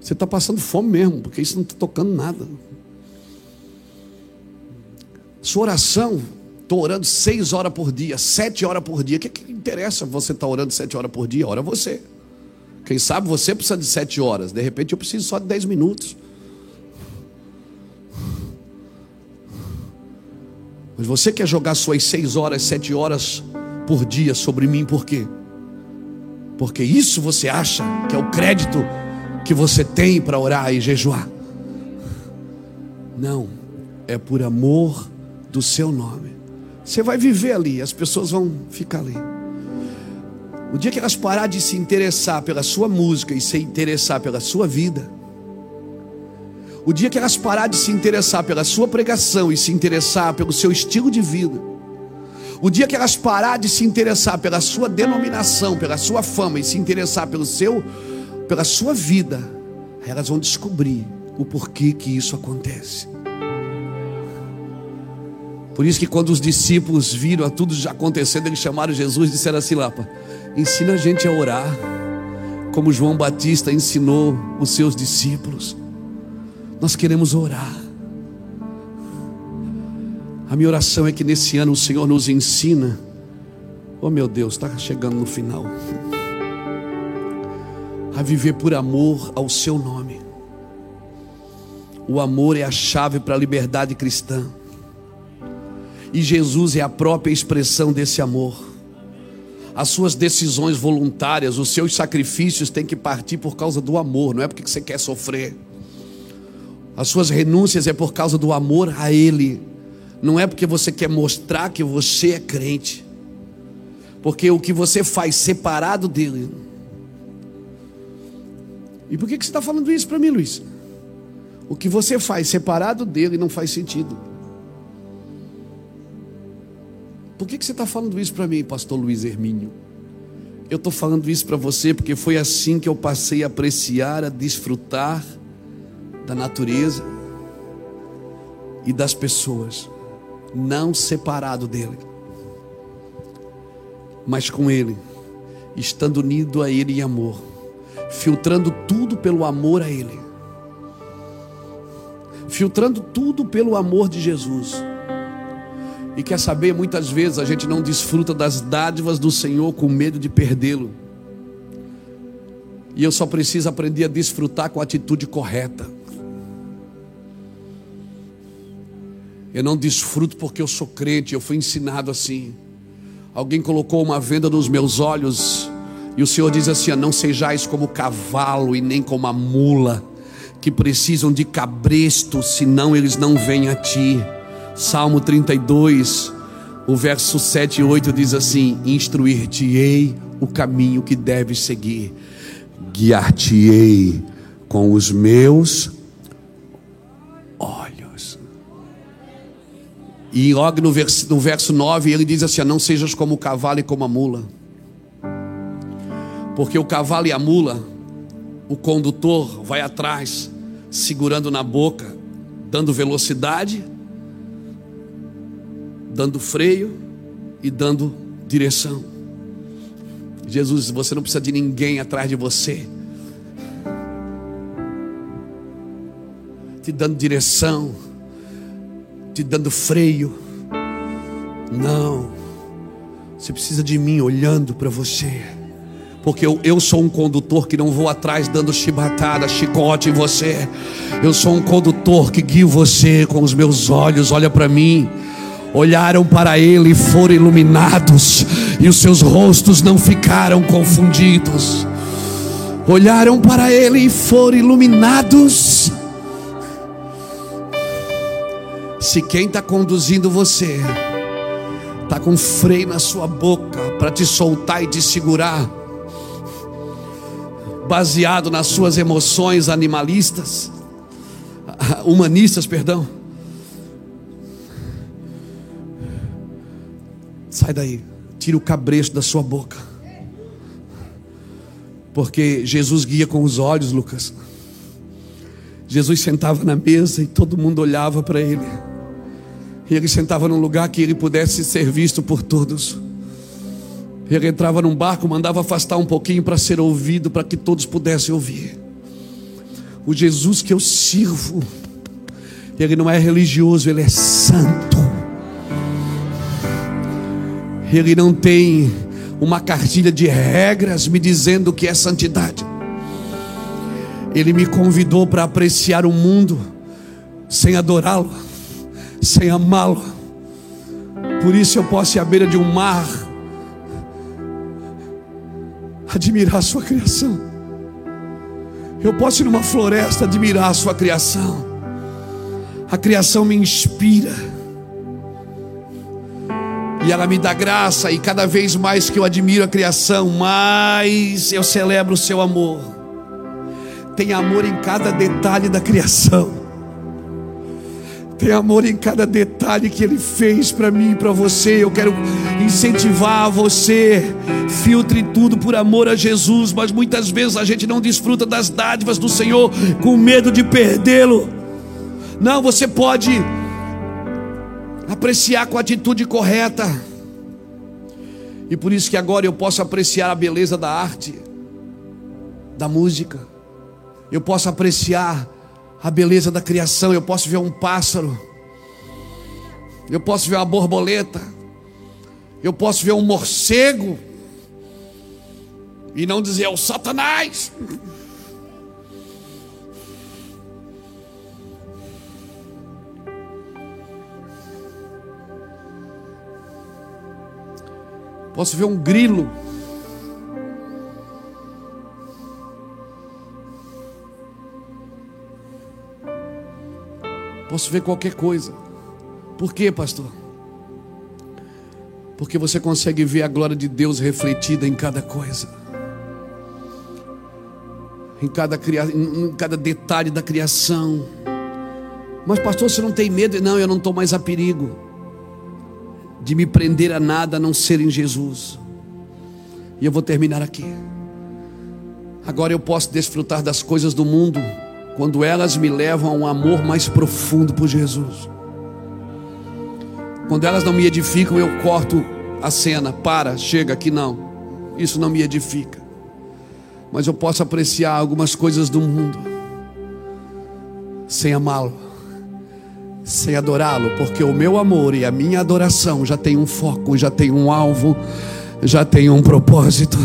Você está passando fome mesmo, porque isso não está tocando nada. Sua oração, estou orando seis horas por dia, sete horas por dia. O que, que interessa você estar tá orando sete horas por dia? Ora você. Quem sabe você precisa de sete horas, de repente eu preciso só de dez minutos. Mas você quer jogar suas seis horas, sete horas por dia sobre mim, por quê? Porque isso você acha que é o crédito que você tem para orar e jejuar. Não, é por amor do seu nome. Você vai viver ali, as pessoas vão ficar ali. O dia que elas parar de se interessar pela sua música e se interessar pela sua vida, o dia que elas parar de se interessar pela sua pregação e se interessar pelo seu estilo de vida, o dia que elas parar de se interessar pela sua denominação, pela sua fama e se interessar pelo seu pela sua vida, elas vão descobrir o porquê que isso acontece. Por isso que quando os discípulos viram tudo já acontecendo, eles chamaram Jesus e disseram assim: Lapa, ensina a gente a orar, como João Batista ensinou os seus discípulos. Nós queremos orar. A minha oração é que nesse ano o Senhor nos ensina. Oh meu Deus, está chegando no final a viver por amor ao seu nome. O amor é a chave para a liberdade cristã. E Jesus é a própria expressão desse amor. As suas decisões voluntárias, os seus sacrifícios têm que partir por causa do amor, não é porque você quer sofrer. As suas renúncias é por causa do amor a Ele, não é porque você quer mostrar que você é crente, porque o que você faz separado dele e por que, que você está falando isso para mim, Luiz? O que você faz separado dele não faz sentido. Por que, que você está falando isso para mim, pastor Luiz Hermínio? Eu estou falando isso para você porque foi assim que eu passei a apreciar, a desfrutar da natureza e das pessoas, não separado dele, mas com ele, estando unido a ele em amor filtrando tudo pelo amor a Ele, filtrando tudo pelo amor de Jesus. E quer saber, muitas vezes a gente não desfruta das dádivas do Senhor com medo de perdê-lo. E eu só preciso aprender a desfrutar com a atitude correta. Eu não desfruto porque eu sou crente, eu fui ensinado assim. Alguém colocou uma venda nos meus olhos e o Senhor diz assim: Não sejais como cavalo e nem como a mula, que precisam de cabresto, senão eles não vêm a ti. Salmo 32, o verso 7 e 8 diz assim: Instruir-te-ei o caminho que deves seguir, guiar-te-ei com os meus olhos. E logo no verso, no verso 9 ele diz assim: Não sejas como o cavalo e como a mula. Porque o cavalo e a mula, o condutor vai atrás, segurando na boca, dando velocidade, dando freio e dando direção. Jesus, você não precisa de ninguém atrás de você. Te dando direção, te dando freio. Não. Você precisa de mim olhando para você. Porque eu, eu sou um condutor que não vou atrás dando chibatada, chicote em você. Eu sou um condutor que guio você com os meus olhos. Olha para mim olharam para ele e foram iluminados, e os seus rostos não ficaram confundidos. Olharam para ele e foram iluminados. Se quem está conduzindo você está com freio na sua boca para te soltar e te segurar, baseado nas suas emoções animalistas, humanistas, perdão Sai daí, tira o cabresto da sua boca. Porque Jesus guia com os olhos, Lucas. Jesus sentava na mesa e todo mundo olhava para ele. E ele sentava num lugar que ele pudesse ser visto por todos. Ele entrava num barco, mandava afastar um pouquinho para ser ouvido, para que todos pudessem ouvir. O Jesus que eu sirvo, ele não é religioso, ele é santo. Ele não tem uma cartilha de regras me dizendo o que é santidade. Ele me convidou para apreciar o mundo sem adorá-lo, sem amá-lo. Por isso eu posso ir à beira de um mar, admirar a sua criação. Eu posso ir numa floresta admirar a sua criação. A criação me inspira e ela me dá graça, e cada vez mais que eu admiro a criação, mais eu celebro o seu amor. Tem amor em cada detalhe da criação. Tem amor em cada detalhe que Ele fez para mim e para você. Eu quero incentivar você. Filtre tudo por amor a Jesus. Mas muitas vezes a gente não desfruta das dádivas do Senhor com medo de perdê-lo. Não, você pode apreciar com a atitude correta. E por isso que agora eu posso apreciar a beleza da arte, da música. Eu posso apreciar a beleza da criação, eu posso ver um pássaro. Eu posso ver uma borboleta. Eu posso ver um morcego. E não dizer é o Satanás. Posso ver um grilo. Posso ver qualquer coisa. Por quê, pastor? Porque você consegue ver a glória de Deus refletida em cada coisa. Em cada, em cada detalhe da criação. Mas, pastor, você não tem medo? Não, eu não estou mais a perigo de me prender a nada a não ser em Jesus. E eu vou terminar aqui. Agora eu posso desfrutar das coisas do mundo quando elas me levam a um amor mais profundo por Jesus. Quando elas não me edificam, eu corto a cena, para, chega aqui não. Isso não me edifica. Mas eu posso apreciar algumas coisas do mundo sem amá-lo sem adorá-lo, porque o meu amor e a minha adoração já tem um foco, já tem um alvo, já tem um propósito.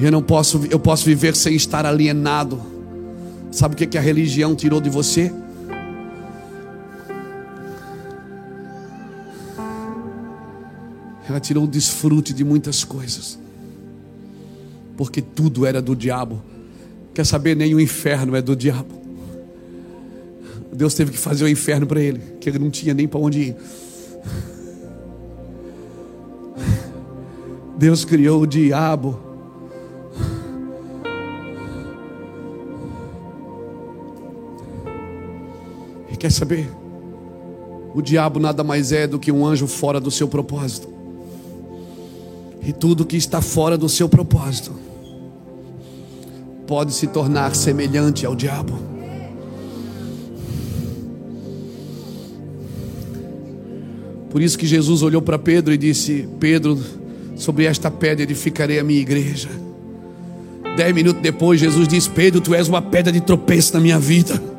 Eu não posso, eu posso viver sem estar alienado. Sabe o que, que a religião tirou de você? Ela tirou o desfrute de muitas coisas, porque tudo era do diabo. Quer saber? Nem o inferno é do diabo. Deus teve que fazer o inferno para ele, que ele não tinha nem para onde ir. Deus criou o diabo quer saber? O diabo nada mais é do que um anjo fora do seu propósito. E tudo que está fora do seu propósito pode se tornar semelhante ao diabo. Por isso que Jesus olhou para Pedro e disse: Pedro, sobre esta pedra edificarei a minha igreja. Dez minutos depois, Jesus disse: Pedro, tu és uma pedra de tropeço na minha vida.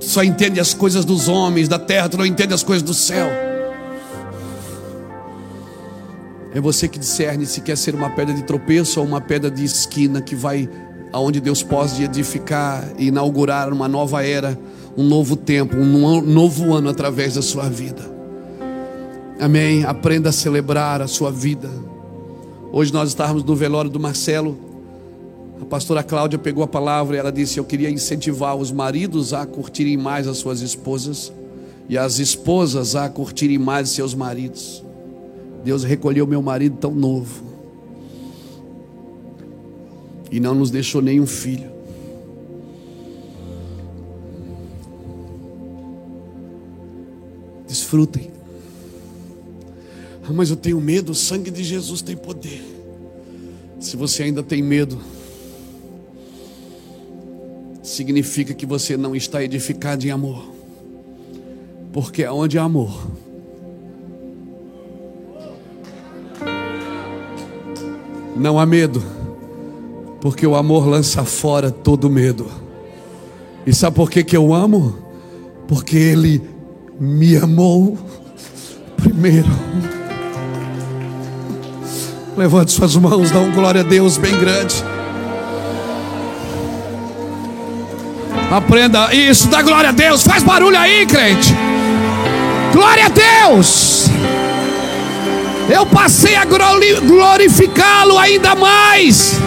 Tu só entende as coisas dos homens, da terra, tu não entende as coisas do céu. É você que discerne se quer ser uma pedra de tropeço ou uma pedra de esquina que vai aonde Deus pode edificar e inaugurar uma nova era, um novo tempo, um novo ano através da sua vida. Amém. Aprenda a celebrar a sua vida. Hoje nós estávamos no velório do Marcelo. A pastora Cláudia pegou a palavra e ela disse: Eu queria incentivar os maridos a curtirem mais as suas esposas e as esposas a curtirem mais seus maridos. Deus recolheu meu marido tão novo e não nos deixou nenhum filho. Desfrutem. Ah, mas eu tenho medo, o sangue de Jesus tem poder. Se você ainda tem medo, significa que você não está edificado em amor. Porque onde há amor, não há medo, porque o amor lança fora todo medo. E sabe por que, que eu amo? Porque Ele me amou primeiro. Levante suas mãos, dá um glória a Deus bem grande. Aprenda isso, dá glória a Deus. Faz barulho aí, crente. Glória a Deus. Eu passei a glorificá-lo ainda mais.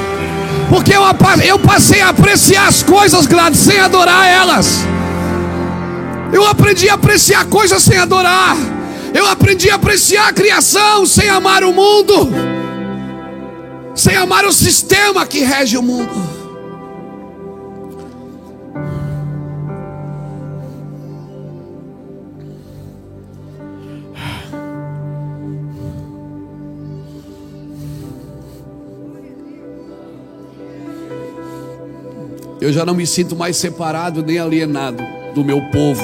Porque eu, eu passei a apreciar as coisas, Gladys, sem adorar elas. Eu aprendi a apreciar coisas sem adorar. Eu aprendi a apreciar a criação sem amar o mundo sem amar o sistema que rege o mundo. Eu já não me sinto mais separado nem alienado do meu povo,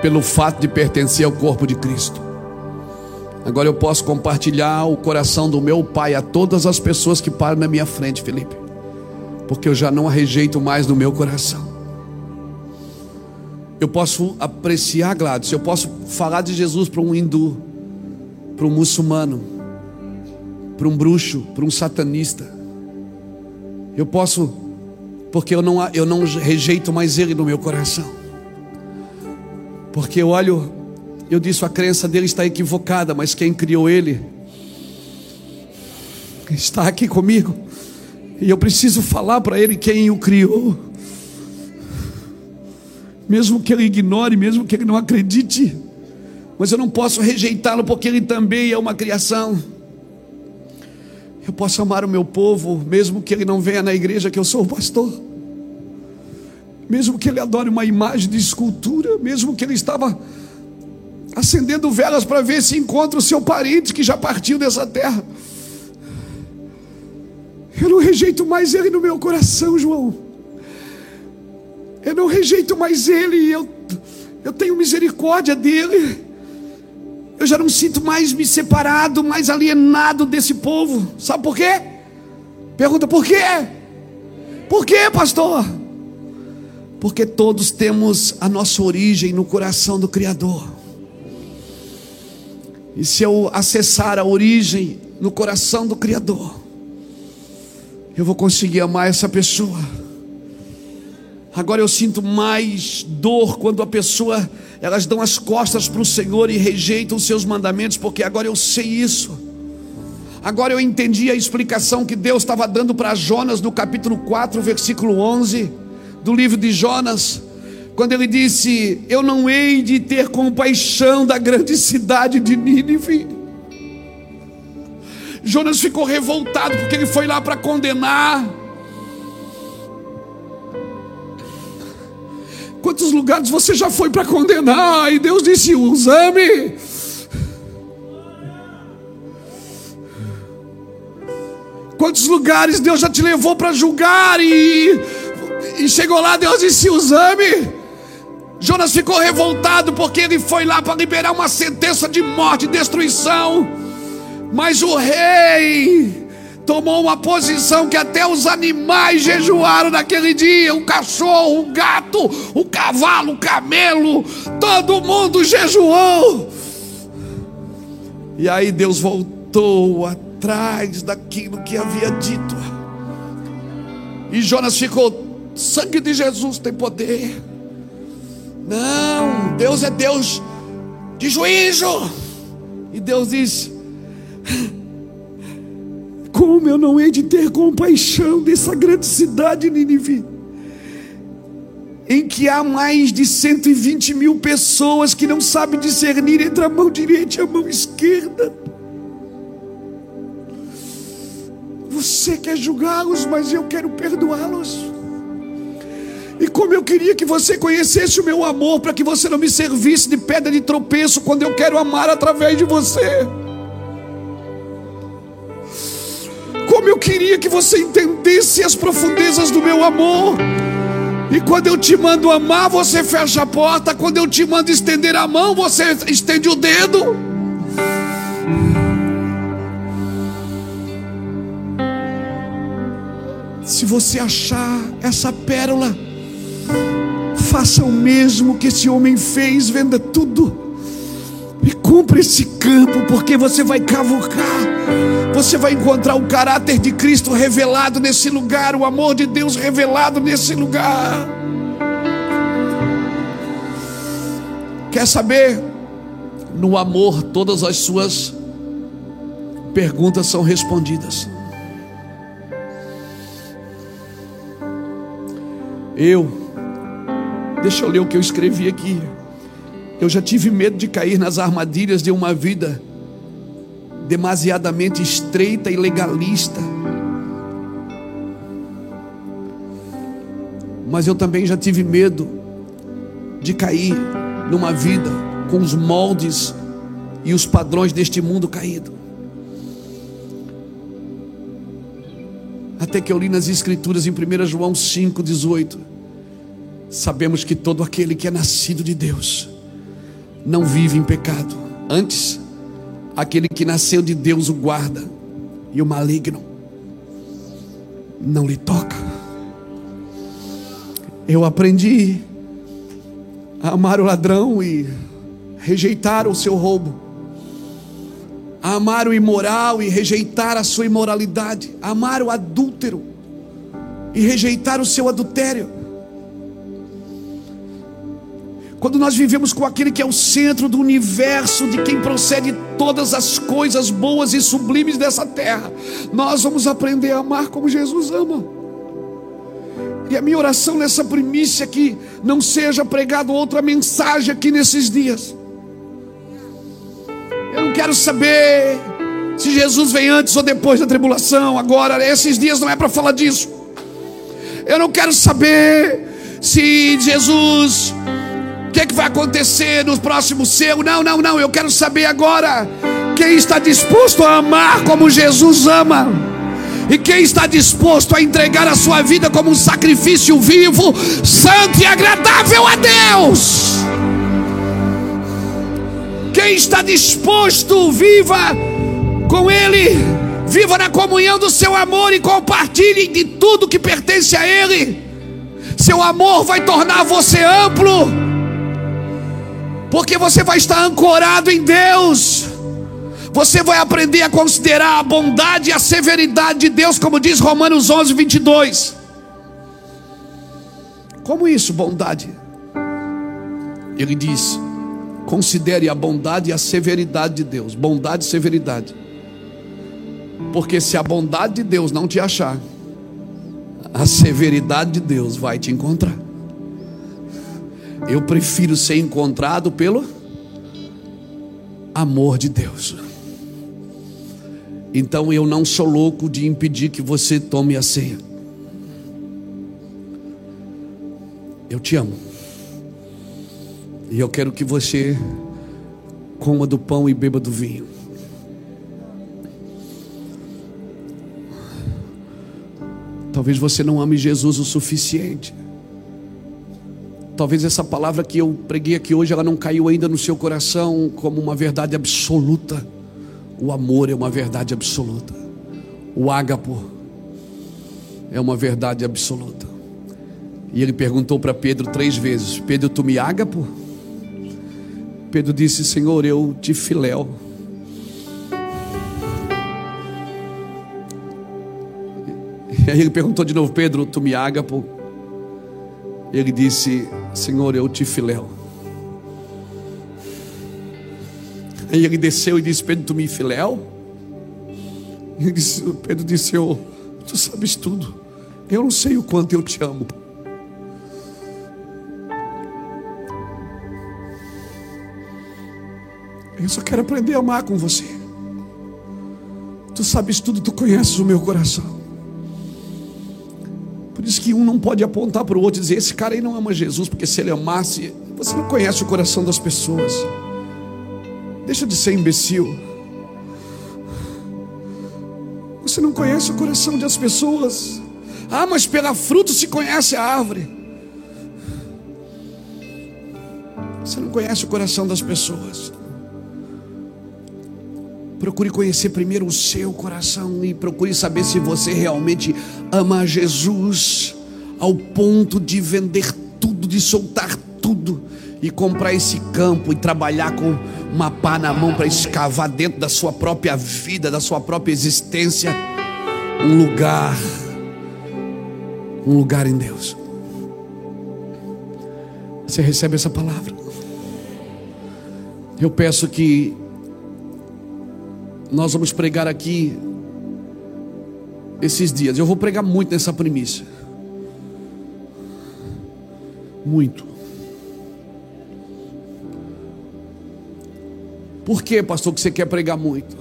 pelo fato de pertencer ao corpo de Cristo. Agora eu posso compartilhar o coração do meu Pai a todas as pessoas que param na minha frente, Felipe, porque eu já não a rejeito mais no meu coração. Eu posso apreciar, Gladys, eu posso falar de Jesus para um hindu, para um muçulmano, para um bruxo, para um satanista. Eu posso, porque eu não, eu não rejeito mais ele no meu coração. Porque eu olho eu disse: a crença dele está equivocada, mas quem criou ele está aqui comigo. E eu preciso falar para ele quem o criou. Mesmo que ele ignore, mesmo que ele não acredite. Mas eu não posso rejeitá-lo porque ele também é uma criação. Eu posso amar o meu povo, mesmo que ele não venha na igreja que eu sou o pastor. Mesmo que ele adore uma imagem de escultura, mesmo que ele estava acendendo velas para ver se encontra o seu parente que já partiu dessa terra. Eu não rejeito mais ele no meu coração, João. Eu não rejeito mais ele, eu, eu tenho misericórdia dele. Eu já não sinto mais me separado, mais alienado desse povo. Sabe por quê? Pergunta por quê? Por quê, pastor? Porque todos temos a nossa origem no coração do Criador. E se eu acessar a origem no coração do Criador, eu vou conseguir amar essa pessoa. Agora eu sinto mais dor quando a pessoa, elas dão as costas para o Senhor e rejeitam os seus mandamentos, porque agora eu sei isso. Agora eu entendi a explicação que Deus estava dando para Jonas no capítulo 4, versículo 11 do livro de Jonas quando ele disse: Eu não hei de ter compaixão da grande cidade de Nínive. Jonas ficou revoltado porque ele foi lá para condenar. Quantos lugares você já foi para condenar? E Deus disse: usame. Quantos lugares Deus já te levou para julgar e, e chegou lá, Deus disse: usame. Jonas ficou revoltado porque ele foi lá para liberar uma sentença de morte destruição. Mas o rei tomou uma posição que até os animais jejuaram naquele dia: o cachorro, o gato, o cavalo, o camelo, todo mundo jejuou. E aí Deus voltou atrás daquilo que havia dito. E Jonas ficou: sangue de Jesus tem poder. Não, Deus é Deus de juízo. E Deus diz: Como eu não hei de ter compaixão dessa grande cidade, Nínive, em que há mais de 120 mil pessoas que não sabem discernir entre a mão direita e a mão esquerda. Você quer julgá-los, mas eu quero perdoá-los. E como eu queria que você conhecesse o meu amor, para que você não me servisse de pedra de tropeço quando eu quero amar através de você. Como eu queria que você entendesse as profundezas do meu amor. E quando eu te mando amar, você fecha a porta. Quando eu te mando estender a mão, você estende o dedo. Se você achar essa pérola, Faça o mesmo que esse homem fez, venda tudo e compre esse campo, porque você vai cavucar, você vai encontrar o caráter de Cristo revelado nesse lugar, o amor de Deus revelado nesse lugar. Quer saber? No amor, todas as suas perguntas são respondidas. Eu Deixa eu ler o que eu escrevi aqui. Eu já tive medo de cair nas armadilhas de uma vida demasiadamente estreita e legalista. Mas eu também já tive medo de cair numa vida com os moldes e os padrões deste mundo caído. Até que eu li nas Escrituras em 1 João 5,18 sabemos que todo aquele que é nascido de Deus não vive em pecado. Antes, aquele que nasceu de Deus o guarda, e o maligno não lhe toca. Eu aprendi a amar o ladrão e rejeitar o seu roubo, a amar o imoral e rejeitar a sua imoralidade, a amar o adúltero e rejeitar o seu adultério quando nós vivemos com aquele que é o centro do universo, de quem procede todas as coisas boas e sublimes dessa terra, nós vamos aprender a amar como Jesus ama. E a minha oração nessa primícia é que não seja pregado outra mensagem aqui nesses dias. Eu não quero saber se Jesus vem antes ou depois da tribulação. Agora, esses dias não é para falar disso. Eu não quero saber se Jesus que, é que vai acontecer no próximo seu? Não, não, não. Eu quero saber agora. Quem está disposto a amar como Jesus ama? E quem está disposto a entregar a sua vida como um sacrifício vivo, santo e agradável a Deus? Quem está disposto, viva com Ele, viva na comunhão do seu amor e compartilhe de tudo que pertence a Ele. Seu amor vai tornar você amplo porque você vai estar ancorado em Deus. Você vai aprender a considerar a bondade e a severidade de Deus, como diz Romanos 11, 22. Como isso, bondade? Ele diz: considere a bondade e a severidade de Deus. Bondade e severidade. Porque se a bondade de Deus não te achar, a severidade de Deus vai te encontrar. Eu prefiro ser encontrado pelo amor de Deus. Então eu não sou louco de impedir que você tome a ceia. Eu te amo. E eu quero que você coma do pão e beba do vinho. Talvez você não ame Jesus o suficiente. Talvez essa palavra que eu preguei aqui hoje, ela não caiu ainda no seu coração como uma verdade absoluta. O amor é uma verdade absoluta. O ágapo é uma verdade absoluta. E ele perguntou para Pedro três vezes: Pedro, tu me ágapo? Pedro disse: Senhor, eu te filéu. E aí ele perguntou de novo: Pedro, tu me ágapo? Ele disse: Senhor, eu te filéu. Aí ele desceu e disse: Pedro, tu me filéu? E disse, Pedro disse: eu, Tu sabes tudo. Eu não sei o quanto eu te amo. Eu só quero aprender a amar com você. Tu sabes tudo, tu conheces o meu coração. Por isso que um não pode apontar para o outro e dizer: esse cara aí não ama Jesus, porque se ele amasse, você não conhece o coração das pessoas. Deixa de ser imbecil. Você não conhece o coração das pessoas. Ah, mas pela fruto se conhece a árvore. Você não conhece o coração das pessoas. Procure conhecer primeiro o seu coração e procure saber se você realmente ama Jesus ao ponto de vender tudo, de soltar tudo e comprar esse campo e trabalhar com uma pá na mão para escavar dentro da sua própria vida, da sua própria existência, um lugar, um lugar em Deus. Você recebe essa palavra? Eu peço que nós vamos pregar aqui esses dias. Eu vou pregar muito nessa premissa. Muito. Por que, pastor, que você quer pregar muito?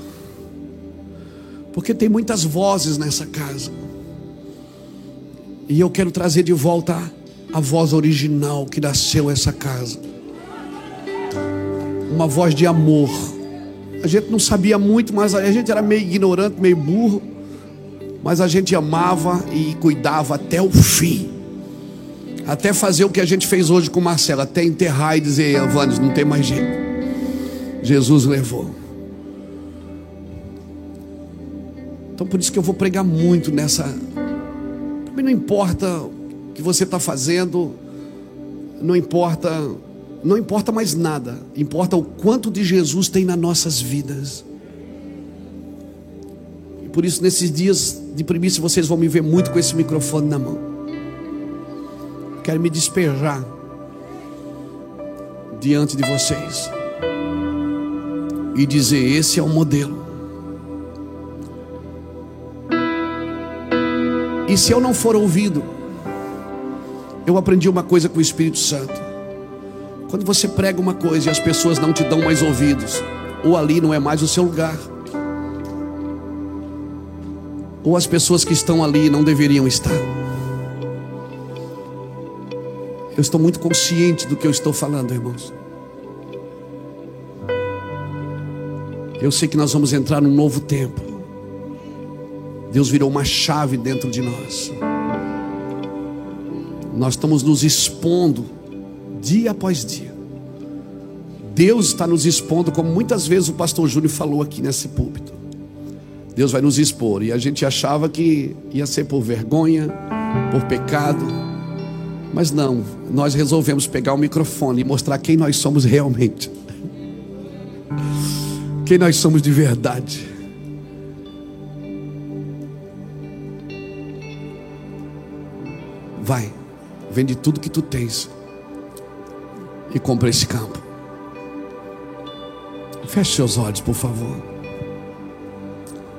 Porque tem muitas vozes nessa casa. E eu quero trazer de volta a voz original que nasceu essa casa. Uma voz de amor a gente não sabia muito, mas a gente era meio ignorante, meio burro. Mas a gente amava e cuidava até o fim. Até fazer o que a gente fez hoje com Marcelo, até enterrar e dizer, Avanes, não tem mais jeito. Jesus levou. Então por isso que eu vou pregar muito nessa. Também não importa o que você está fazendo, não importa não importa mais nada, importa o quanto de Jesus tem nas nossas vidas. E por isso, nesses dias de primícia, vocês vão me ver muito com esse microfone na mão. Quero me despejar diante de vocês e dizer: esse é o modelo. E se eu não for ouvido, eu aprendi uma coisa com o Espírito Santo. Quando você prega uma coisa e as pessoas não te dão mais ouvidos, ou ali não é mais o seu lugar, ou as pessoas que estão ali não deveriam estar. Eu estou muito consciente do que eu estou falando, irmãos. Eu sei que nós vamos entrar num novo tempo. Deus virou uma chave dentro de nós. Nós estamos nos expondo dia após dia. Deus está nos expondo, como muitas vezes o pastor Júnior falou aqui nesse púlpito. Deus vai nos expor. E a gente achava que ia ser por vergonha, por pecado. Mas não, nós resolvemos pegar o microfone e mostrar quem nós somos realmente. Quem nós somos de verdade. Vai, vende tudo que tu tens e compra esse campo. Feche seus olhos, por favor.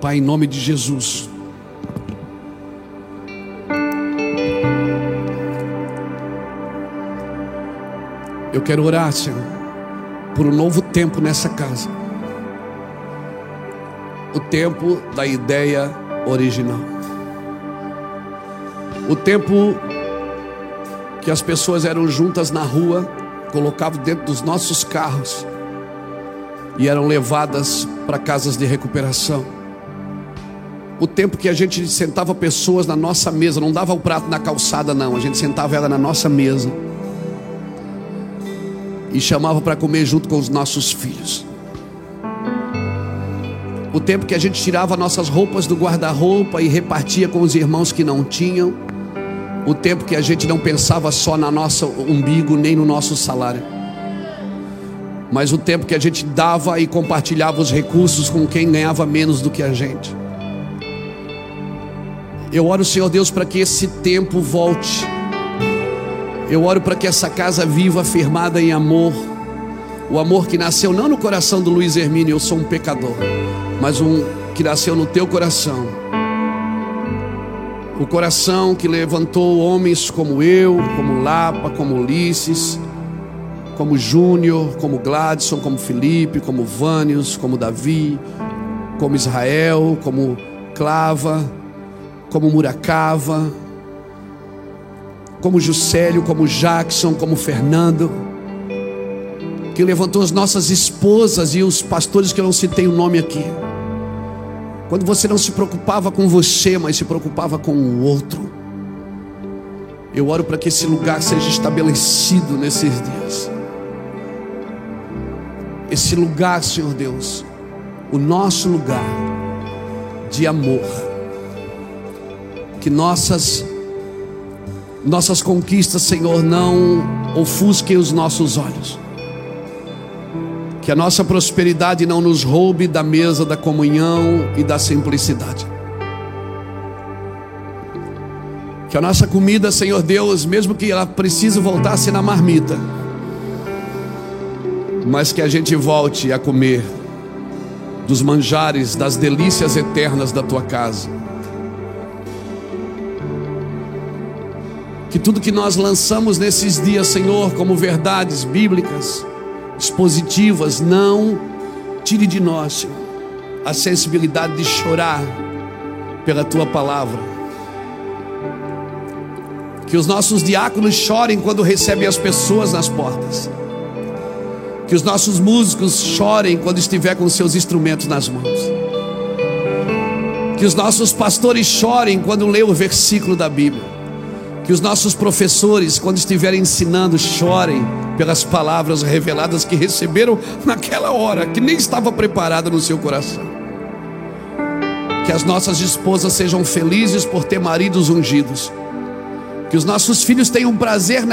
Pai, em nome de Jesus. Eu quero orar, Senhor, por um novo tempo nessa casa. O tempo da ideia original. O tempo que as pessoas eram juntas na rua colocavam dentro dos nossos carros e eram levadas para casas de recuperação. O tempo que a gente sentava pessoas na nossa mesa, não dava o prato na calçada, não, a gente sentava ela na nossa mesa e chamava para comer junto com os nossos filhos. O tempo que a gente tirava nossas roupas do guarda-roupa e repartia com os irmãos que não tinham. O tempo que a gente não pensava só na nossa umbigo nem no nosso salário. Mas o tempo que a gente dava e compartilhava os recursos com quem ganhava menos do que a gente. Eu oro, Senhor Deus, para que esse tempo volte. Eu oro para que essa casa viva firmada em amor. O amor que nasceu não no coração do Luiz Hermínio, eu sou um pecador, mas um que nasceu no teu coração. O coração que levantou homens como eu, como Lapa, como Ulisses, como Júnior, como Gladson, como Felipe, como Vânios, como Davi, como Israel, como Clava, como Muracava, como Juscelio, como Jackson, como Fernando, que levantou as nossas esposas e os pastores que eu não citei o nome aqui. Quando você não se preocupava com você, mas se preocupava com o outro. Eu oro para que esse lugar seja estabelecido nesses dias. Esse lugar, Senhor Deus, o nosso lugar de amor. Que nossas nossas conquistas, Senhor, não ofusquem os nossos olhos. Que a nossa prosperidade não nos roube da mesa da comunhão e da simplicidade. Que a nossa comida, Senhor Deus, mesmo que ela precise voltar a ser na marmita, mas que a gente volte a comer dos manjares, das delícias eternas da tua casa. Que tudo que nós lançamos nesses dias, Senhor, como verdades bíblicas, expositivas, não tire de nós, Senhor, a sensibilidade de chorar pela tua palavra. Que os nossos diáconos chorem quando recebem as pessoas nas portas. Que os nossos músicos chorem quando estiver com seus instrumentos nas mãos. Que os nossos pastores chorem quando lê o versículo da Bíblia. Que os nossos professores, quando estiverem ensinando, chorem pelas palavras reveladas que receberam naquela hora, que nem estava preparada no seu coração. Que as nossas esposas sejam felizes por ter maridos ungidos. Que os nossos filhos tenham prazer na